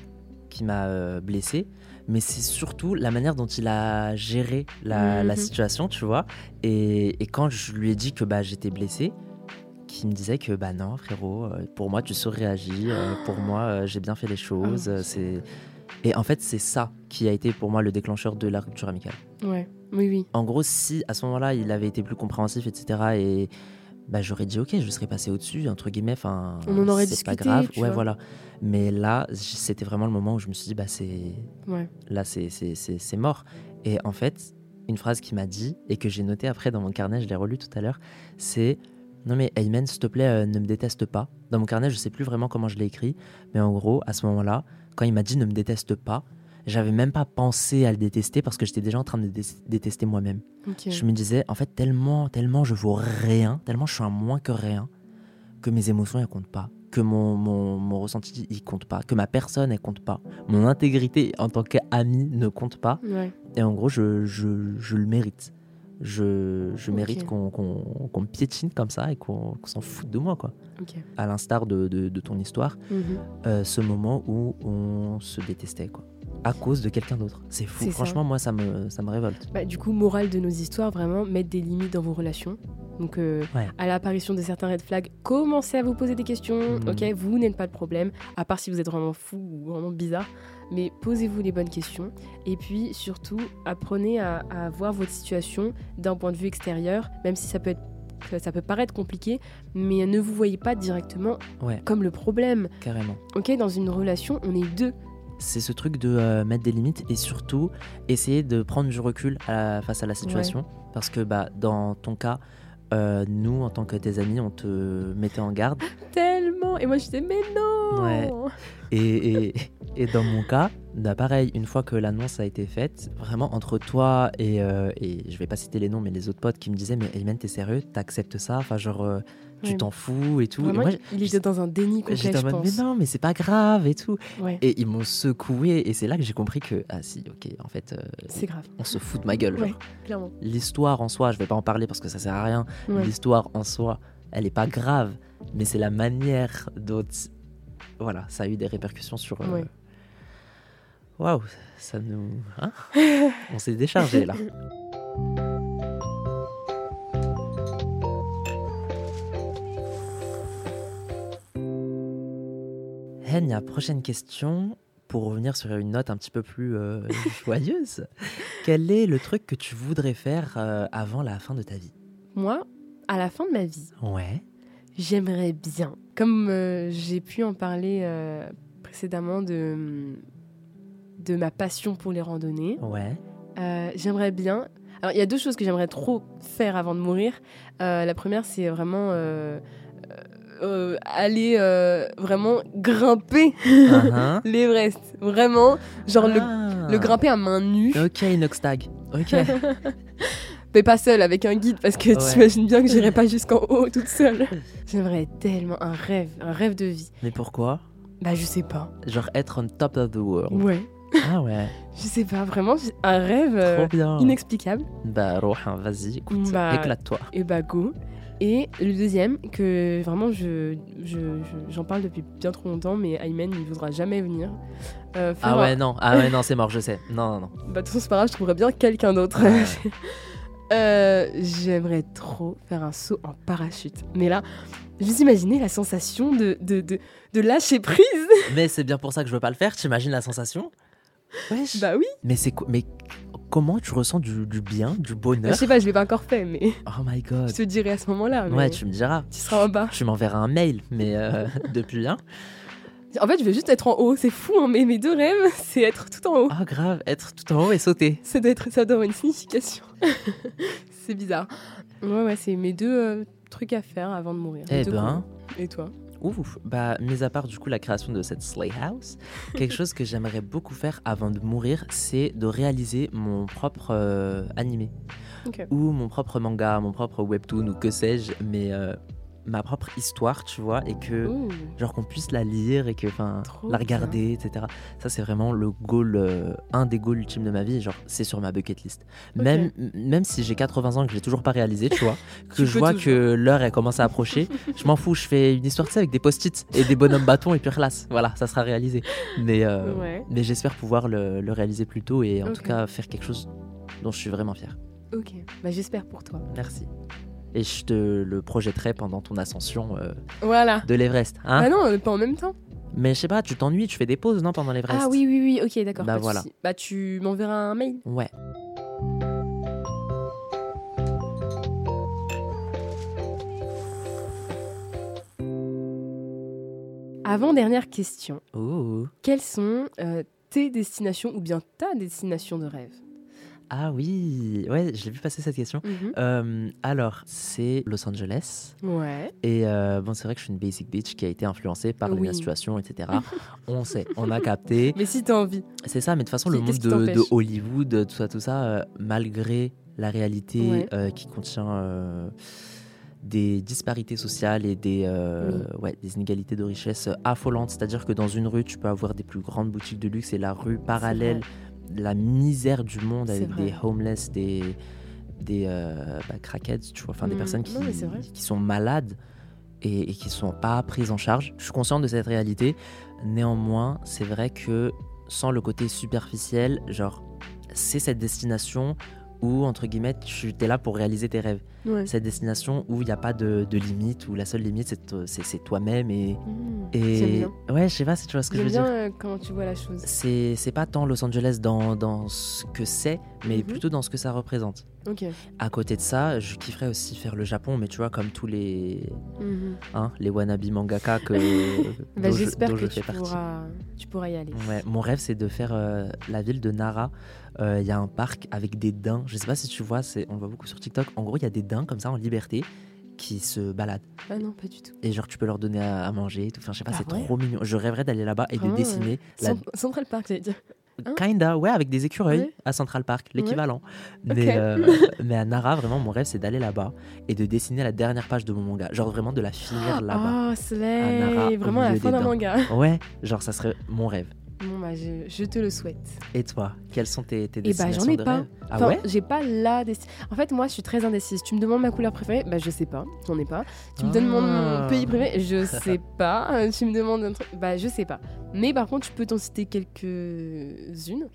qui m'a euh, blessé, mais c'est surtout la manière dont il a géré la, la Mhm. situation, tu vois. Et, et quand je lui ai dit que bah, j'étais blessé, qui me disait que bah non frérot euh, pour moi tu surréagis euh, pour moi euh, j'ai bien fait les choses Ah, c'est et en fait c'est ça qui a été pour moi le déclencheur de la rupture amicale Ouais. Oui, oui. en gros, si à ce moment-là, il avait été plus compréhensif, etc., et bah, j'aurais dit, ok, je serais passé au-dessus, entre guillemets, enfin, On en aurait c'est pas grave. Ouais, vois. voilà. Mais là, c'était vraiment le moment où je me suis dit, bah, c'est. Ouais. Là, c'est- c'est c'est- c'est mort. Et en fait, une phrase qu'il m'a dit, et que j'ai notée après dans mon carnet, je l'ai relu tout à l'heure, c'est. Non mais Ayman, s'il te plaît, euh, ne me déteste pas. Dans mon carnet, je sais plus vraiment comment je l'ai écrit, mais en gros, à ce moment-là, quand il m'a dit ne me déteste pas, j'avais même pas pensé à le détester parce que j'étais déjà en train de dé- détester moi-même. Je me disais, en fait, tellement, tellement je vaux rien, tellement je suis un moins que rien, que mes émotions, elles comptent pas, que mon, mon, mon ressenti, il compte pas, que ma personne, elle compte pas, mon intégrité en tant qu'ami ne compte pas, Ouais. et en gros, je, je, je le mérite. Je, je mérite qu'on qu'on- qu'on me piétine comme ça et qu'on s'en foute de moi, quoi. Ok. À l'instar de, de, de ton histoire, Mhm. euh, ce moment où on se détestait, quoi. À cause de quelqu'un d'autre. C'est fou. Ça. Franchement, moi, ça me, ça me révolte. Bah, du coup, morale de nos histoires, vraiment, mettre des limites dans vos relations. Donc, euh, Ouais. à l'apparition de certains red flags, commencez à vous poser des questions. Mhm. Ok, vous n'êtes pas le problème, à part si vous êtes vraiment fou ou vraiment bizarre. Mais posez-vous les bonnes questions. Et puis, surtout, apprenez à, à voir votre situation d'un point de vue extérieur, même si ça peut être ça peut paraître compliqué, mais ne vous voyez pas directement Ouais, comme le problème. carrément. Ok, dans une relation, on est deux. C'est ce truc de euh, mettre des limites et surtout essayer de prendre du recul à la- face à la situation. Parce que bah, dans ton cas, euh, nous, en tant que tes amis, on te mettait en garde. Tellement Et moi, je disais, mais non Ouais. Et, et, et dans mon cas, Bah pareil, une fois que l'annonce a été faite, vraiment entre toi et, euh, et je vais pas citer les noms, mais les autres potes qui me disaient mais Ayman t'es sérieux, t'acceptes ça, enfin genre euh, tu Ouais. t'en fous et tout. Et Vraiment, moi, il était dans un déni complet, j'étais en mode mais non mais c'est pas grave et tout. Ouais, Et ils m'ont secoué et c'est là que j'ai compris que ah si ok en fait euh, c'est grave. on se fout de ma gueule. Ouais. L'histoire en soi, je vais pas en parler parce que ça sert à rien. L'histoire en soi, elle est pas grave, mais c'est la manière dont voilà, ça a eu des répercussions sur. euh. Waouh, ça nous. hein On s'est déchargé là. Henya, prochaine question. Pour revenir sur une note un petit peu plus euh, joyeuse, quel est le truc que tu voudrais faire euh, avant la fin de ta vie? Moi, à la fin de ma vie, Ouais. j'aimerais bien, comme euh, j'ai pu en parler précédemment de, de ma passion pour les randonnées, Ouais. j'aimerais bien. Alors, il y a deux choses que j'aimerais trop faire avant de mourir. La première, c'est vraiment euh, aller euh, vraiment grimper Uh-huh. l'Everest. Vraiment, genre le, Ah. le grimper à main nue. Ok, Inoxtag. Ok. Mais pas seule, avec un guide, parce que Ouais. tu imagines bien que j'irai pas jusqu'en haut toute seule. J'aimerais tellement un rêve, un rêve de vie. Mais pourquoi? Bah, je sais pas. Genre être on top of the world. Ouais. Ah ouais. Je sais pas, vraiment, un rêve euh, Trop bien. inexplicable. Bah, Rohan, vas-y, écoute, Bah, éclate-toi. Et bah, go. Et le deuxième, que vraiment, je, je- je- j'en parle depuis bien trop longtemps, mais Ayman, il voudra jamais venir. Euh, Ah un- ouais, non, ah ouais, non, c'est mort, je sais. Non, non, non. Bah, de toute façon, c'est pas grave, je trouverais bien quelqu'un d'autre. Euh, J'aimerais trop faire un saut en parachute. Mais là, vous imaginez la sensation de, de, de, de lâcher prise Mais c'est bien pour ça que je veux pas le faire, t'imagines la sensation? Wesh. Bah oui. Mais c'est quoi? Mais comment tu ressens du, du bien, du Je bonheur sais pas, je l'ai pas encore fait, mais Oh my god. je te dirai à ce moment-là. mais Ouais, tu me diras. tu seras en bas. Tu m'enverras un mail, mais euh, depuis hein En fait, je veux juste être en haut. C'est fou, hein, mais mes deux rêves, c'est être tout en haut. Ah grave, être tout en haut et sauter. Ça doit, être, ça doit avoir une signification. c'est bizarre. Ouais, ouais, c'est mes deux euh, trucs à faire avant de mourir. Eh ben. Et toi? Ouf, bah, mis à part du coup la création de cette Slay House, quelque chose que j'aimerais beaucoup faire avant de mourir, c'est de réaliser mon propre euh, animé. Ou mon propre manga, mon propre webtoon, ou que sais-je, mais euh, ma propre histoire, tu vois, et que. Ouh. Genre qu'on puisse la lire et que, enfin, la regarder, etc. Ça, c'est vraiment le goal, euh, un des goals ultimes de ma vie. Genre, c'est sur ma bucket list. Même, même si j'ai 80 ans et que je l'ai toujours pas réalisé, tu vois, que Tu je vois toujours. que l'heure elle commence à approcher, je m'en fous. Je fais une histoire, tu sais, avec des post-it et des bonhommes bâtons et puis classe. Voilà, ça sera réalisé. Mais, euh, Ouais. mais j'espère pouvoir le, le réaliser plus tôt et en tout cas faire quelque chose dont je suis vraiment fier. Ok. Bah, j'espère pour toi. Merci. Et je te le projetterai pendant ton ascension euh, Voilà. de l'Everest. Hein ah non, euh, pas en même temps. Mais je sais pas, tu t'ennuies, tu fais des pauses, non, pendant l'Everest? Ah oui, oui, oui, ok, d'accord. Bah voilà. souci. Bah tu m'enverras un mail. Ouais. Avant dernière question, Ouh. quelles sont euh, tes destinations ou bien ta destination de rêve? Ah oui, ouais, je l'ai vu passer cette question. Mhm. Euh, alors, c'est Los Angeles. Ouais. Et euh, bon, c'est vrai que je suis une basic bitch qui a été influencée par Oui. la situation, etc. on sait, on a capté. Mais si t'as envie. C'est ça, mais de toute façon, le monde de, de Hollywood, tout ça, tout ça, euh, malgré la réalité Ouais. qui contient des disparités sociales et des, euh, ouais, des inégalités de richesse affolantes. C'est-à-dire que dans une rue, tu peux avoir des plus grandes boutiques de luxe et la rue parallèle, la misère du monde avec vrai. des homeless, des, des euh, bah, crackheads, tu vois, enfin des Mm, personnes qui, non, qui sont malades et, et qui sont pas prises en charge. Je suis consciente de cette réalité. Néanmoins, c'est vrai que sans le côté superficiel, genre, c'est cette destination où, entre guillemets, tu es là pour réaliser tes rêves. Ouais. Cette destination où il n'y a pas de, de limite, où la seule limite, c'est to- c'est c'est toi-même. Et, Mmh. et... Ouais, je sais pas si tu vois ce que je veux bien dire. euh, comment tu vois la chose. C'est c'est pas tant Los Angeles dans, dans ce que c'est, mais Mhm. plutôt dans ce que ça représente. Ok. À côté de ça, je kifferais aussi faire le Japon, mais tu vois, comme tous les, Mhm. hein, les wannabe mangaka que, Bah, dont je- dont que je tu fais partie. pourras, tu pourras y aller. Ouais, mon rêve, c'est de faire euh, la ville de Nara. Euh, Il y a un parc avec des daims. Je sais pas si tu vois, c'est- on le voit beaucoup sur TikTok. En gros, il y a des daims comme ça en liberté qui se baladent. Ah non, pas du tout. Et genre, tu peux leur donner à, à manger et tout. Enfin, je sais pas, Ah c'est ouais trop mignon. Je rêverais d'aller là-bas et de Vraiment, dessiner. la- Central Park, j'allais dire. Hein Kinda, ouais, avec des écureuils Ouais. à Central Park, l'équivalent. Mais, euh, mais à Nara, vraiment, mon rêve, c'est d'aller là-bas et de dessiner la dernière page de mon manga. Genre vraiment de la finir là-bas. Oh, Slay Vraiment à la fin d'un manga. Ouais, genre ça serait mon rêve. Bon, bah, je, je te le souhaite. Et toi, quelles sont tes, tes Eh bah, destinations j'en ai pas. rêve? Ah Enfin, ouais? j'ai pas la destination. En fait, moi, je suis très indécise. Tu me demandes ma couleur préférée? Bah, je sais pas. J'en ai pas. Tu me demandes mon Ah. pays préféré? Je sais pas. Tu me demandes un truc Bah, je sais pas. Mais par contre, je peux t'en citer quelques-unes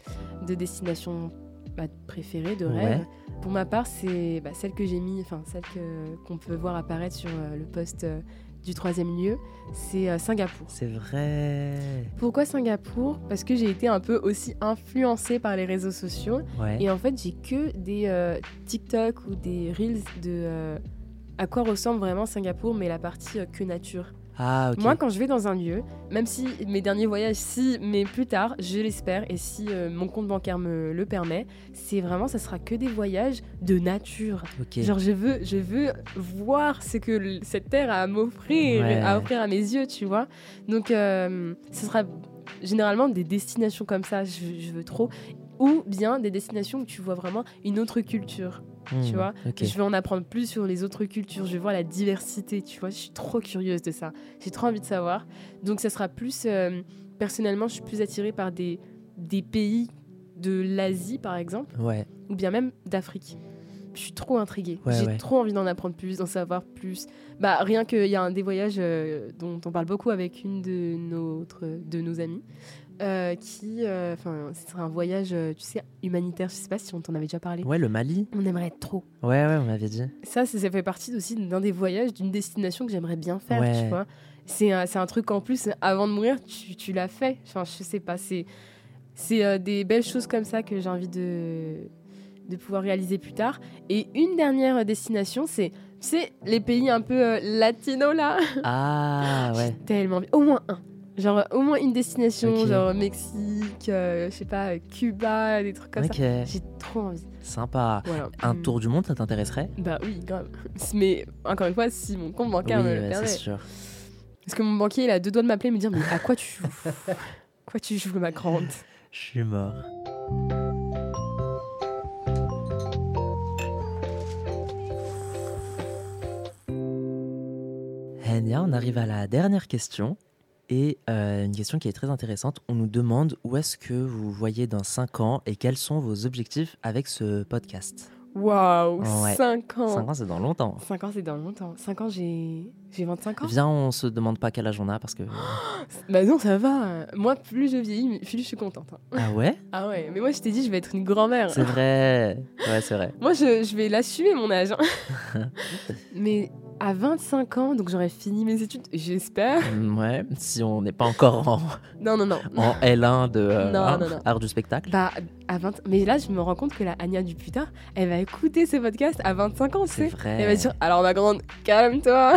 de destinations bah, préférées, de Ouais. rêves. Pour ma part, c'est bah, celle que j'ai mis, enfin, celle qu'on peut voir apparaître sur euh, le poste euh, du troisième lieu. C'est euh, Singapour. C'est vrai. Pourquoi Singapour? Parce que j'ai été un peu aussi influencée par les réseaux sociaux. Ouais. Et en fait, j'ai que des euh, TikTok ou des Reels de euh, à quoi ressemble vraiment Singapour, mais la partie que nature. Ah. Moi, quand je vais dans un lieu, même si mes derniers voyages, si, mais plus tard, je l'espère, et si euh, mon compte bancaire me le permet, c'est vraiment, ça sera que des voyages de nature. Genre, je veux, je veux voir ce que cette terre a à m'offrir, Ouais. à offrir à mes yeux, tu vois. Donc, euh, ce sera généralement des destinations comme ça, je, je veux trop. Ou bien des destinations où tu vois vraiment une autre culture. Tu Hmm, vois, ok. Je veux en apprendre plus sur les autres cultures, je veux voir la diversité, tu vois. Je suis trop curieuse de ça. J'ai trop envie de savoir. Donc, ça sera plus. euh, personnellement, je suis plus attirée par des, des pays de l'Asie, par exemple Ouais. ou bien même d'Afrique. Je suis trop intriguée. Ouais, J'ai ouais. trop envie d'en apprendre plus, d'en savoir plus. Bah rien qu'il y a un des voyages euh, dont on parle beaucoup avec une de notre, de nos amies, euh, qui, euh, enfin, ce serait un voyage, euh, tu sais, humanitaire. Je sais pas si on t'en avait déjà parlé. Ouais, le Mali. On aimerait trop. Ouais, ouais, on m'avait dit. Ça, ça fait partie aussi d'un des voyages, d'une destination que j'aimerais bien faire, Ouais. tu vois. C'est un, un truc en plus, avant de mourir, tu, tu l'as fait. Enfin, je sais pas, c'est c'est euh, des belles choses comme ça que j'ai envie de, de pouvoir réaliser plus tard. Et une dernière destination, c'est, tu sais, les pays un peu euh, latinos là. Ah, ouais. Tellement envie. Au moins un. Genre, au moins une destination, genre Mexique, euh, je sais pas, Cuba, des trucs comme ça. J'ai trop envie. sympa. Voilà. Un tour du monde, ça t'intéresserait? Bah oui, grave. Mais encore une fois, si mon compte bancaire Oui, me le c'est sûr. Parce que mon banquier, il a deux doigts de m'appeler et me dire Mais à quoi tu joues? Quoi tu joues, ma grande? Je suis mort. Enya, on arrive à la dernière question. Et euh, une question qui est très intéressante. On nous demande où est-ce que vous voyez dans 5 ans et quels sont vos objectifs avec ce podcast? Waouh Ouais. 5 ans 5 ans, c'est dans longtemps. 5 ans, c'est dans longtemps. 5 ans, j'ai j'ai 25 ans Viens, on se demande pas quel âge on a parce que. Bah non, ça va. Moi, plus je vieillis, plus je suis contente. hein. Ah ouais? Ah ouais, mais moi, je t'ai dit, je vais être une grand-mère. C'est vrai. Ouais, c'est vrai. Moi, je, je vais l'assumer, mon âge. hein. mais à 25 ans, donc j'aurais fini mes études, j'espère. Mm, Ouais, si on n'est pas encore en, Non, non, non. en L1 de euh, Non, hein, non, non. art du spectacle. Bah, à 20... Mais là, je me rends compte que la Anya du putain, elle va écouter ce podcast à 25 ans, C'est vrai. Elle va dire Alors, ma grande, calme-toi.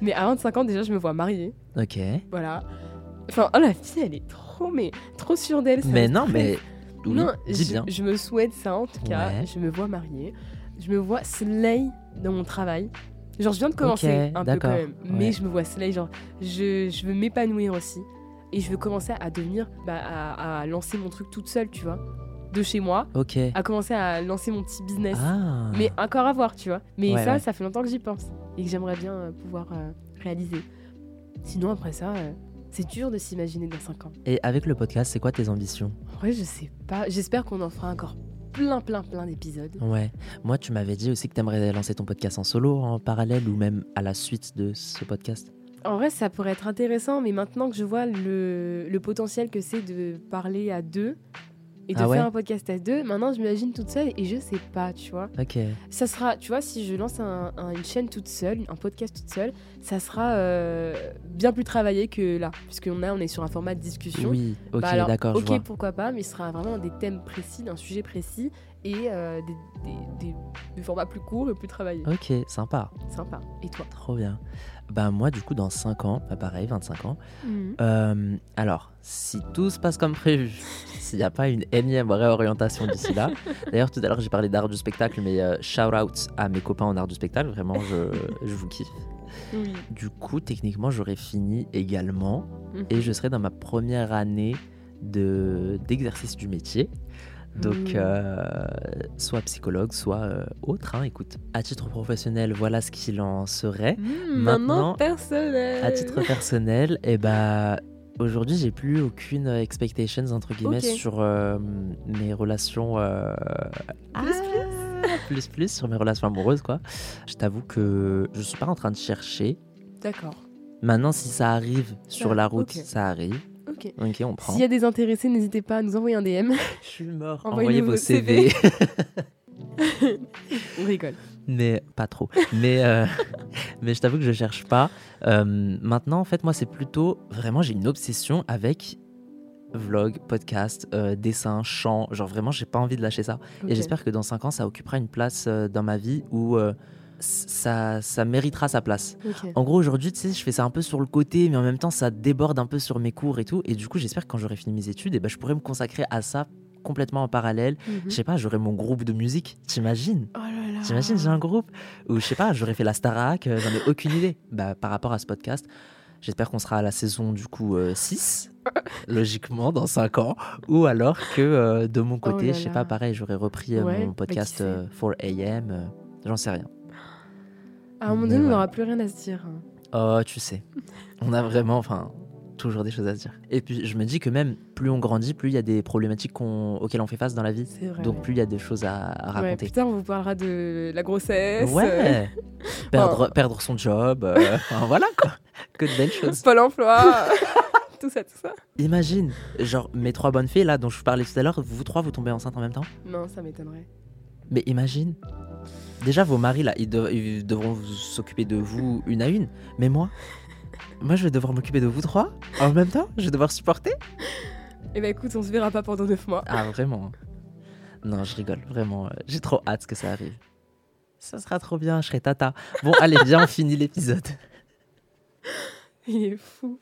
Mais à 25 ans, déjà, je me vois mariée. Ok. Voilà. Enfin, oh, la fille, elle est trop, mais trop sûre d'elle. ça Mais me non, stresse. mais. Oui, non, dis je, bien. je me souhaite ça en tout cas. Ouais. Je me vois mariée. Je me vois slay dans mon travail. Genre, je viens de commencer Ok, un peu quand d'accord, même. Mais ouais. je me vois slay. Genre, je, je veux m'épanouir aussi. Et je veux commencer à devenir. Bah, à, à lancer mon truc toute seule, tu vois. De chez moi. Ok. À commencer à lancer mon petit business. Ah. Mais encore à voir, tu vois. Mais Ouais, ça, ouais. ça fait longtemps que j'y pense. Et que j'aimerais bien euh, pouvoir euh, réaliser. Sinon, après ça, euh, c'est dur de s'imaginer dans 5 ans. Et avec le podcast, c'est quoi tes ambitions? En vrai, je sais pas. J'espère qu'on en fera encore plein, plein, plein d'épisodes. Ouais. Moi, tu m'avais dit aussi que t'aimerais lancer ton podcast en solo, en parallèle, ou même à la suite de ce podcast. En vrai, ça pourrait être intéressant, mais maintenant que je vois le, le potentiel que c'est de parler à deux et de Ah ouais faire un podcast à deux, maintenant je m'imagine toute seule et je sais pas, tu vois. Ok. Ça sera, tu vois, si je lance un- un- une chaîne toute seule, un podcast toute seule, ça sera euh, bien plus travaillé que là, puisqu'on a, on est sur un format de discussion. Oui, ok, Bah d'accord, je Ok, vois. pourquoi pas, mais ce sera vraiment des thèmes précis, d'un sujet précis et euh, des, des- des- des formats plus courts et plus travaillés. Ok, sympa. Sympa. Et toi? Trop bien. Bah moi, du coup, dans 5 ans, bah pareil, 25 ans. Mhm. Euh, alors, si tout se passe comme prévu, s'il n'y a pas une énième réorientation d'ici là. D'ailleurs, tout à l'heure, j'ai parlé d'art du spectacle, mais euh, shout out à mes copains en art du spectacle. Vraiment, je, je vous kiffe. Oui. Du coup, techniquement, j'aurais fini également Mhm. et je serais dans ma première année de d'exercice du métier. Donc, Mm. euh, soit psychologue, soit euh, autre. hein. Écoute, à titre professionnel, voilà ce qu'il en serait. Hmm, Maintenant, personnel. À titre personnel, et bah, aujourd'hui, j'ai plus aucune expectations entre guillemets sur euh, mes relations. euh, Plus, ah, plus plus sur mes relations amoureuses, quoi. Je t'avoue que je suis pas en train de chercher. D'accord. Maintenant, si ça arrive sur Ça- la route, ça arrive. Ok. Ok, on prend. S'il y a des intéressés, n'hésitez pas à nous envoyer un DM. Je suis mort. Envoyez vos CV. On rigole. mais pas trop. Mais, euh, mais je t'avoue que je cherche pas. Euh, maintenant, en fait, moi, c'est plutôt vraiment, j'ai une obsession avec vlog, podcast, euh, dessin, chant. Genre vraiment, j'ai pas envie de lâcher ça. Et j'espère que dans 5 ans, ça occupera une place euh, dans ma vie où euh, ça, ça méritera sa place. En gros, aujourd'hui, tu sais, je fais ça un peu sur le côté, mais en même temps, ça déborde un peu sur mes cours et tout. Et du coup, j'espère que quand j'aurai fini mes études, eh ben, je pourrai me consacrer à ça complètement en parallèle. Mhm. Je sais pas, j'aurai mon groupe de musique. T'imagines? Oh. T'imagines, j'ai un groupe? Ou je sais pas, j'aurais fait la Starac, euh, j'en ai aucune idée. Bah, par rapport à ce podcast, j'espère qu'on sera à la saison du coup 6, logiquement, dans 5 ans. Ou alors que euh, de mon côté, Oh là je sais pas, pareil, j'aurais repris euh, Ouais, mon bah, podcast sait? euh, 4am, euh, j'en sais rien. À un moment donné, on n'aura plus rien à se dire. hein. Oh, tu sais, on a vraiment, enfin, toujours des choses à se dire. Et puis, je me dis que même plus on grandit, plus il y a des problématiques auxquelles on fait face dans la vie. C'est vrai. Donc, plus il y a des choses à, raconter. plus tard, on vous parlera de la grossesse. euh, Ouais, perdre, perdre son job, euh, enfin, voilà quoi, que de belles choses. Pôle emploi. tout ça, tout ça. Imagine, genre mes trois bonnes fées là dont je vous parlais tout à l'heure, vous trois vous tombez enceinte en même temps? Non, ça m'étonnerait. Mais imagine, déjà vos maris là, ils, de- ils devront s'occuper de vous une à une. Mais moi, moi je vais devoir m'occuper de vous trois en même temps. Je vais devoir supporter. Eh ben écoute, on se verra pas pendant 9 mois. Ah vraiment Non, je rigole, vraiment. J'ai trop hâte que ça arrive. Ça sera trop bien, je serai tata. Bon, allez, viens, on finit l'épisode. Il est fou.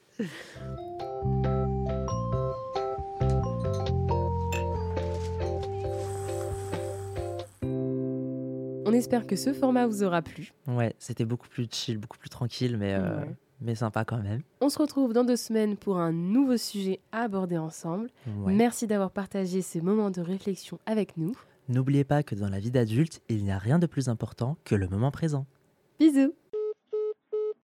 On espère que ce format vous aura plu. Ouais, c'était beaucoup plus chill, beaucoup plus tranquille, mais, euh, Ouais. mais sympa quand même. On se retrouve dans deux semaines pour un nouveau sujet à aborder ensemble. Ouais. Merci d'avoir partagé ces moments de réflexion avec nous. N'oubliez pas que dans la vie d'adulte, il n'y a rien de plus important que le moment présent. Bisous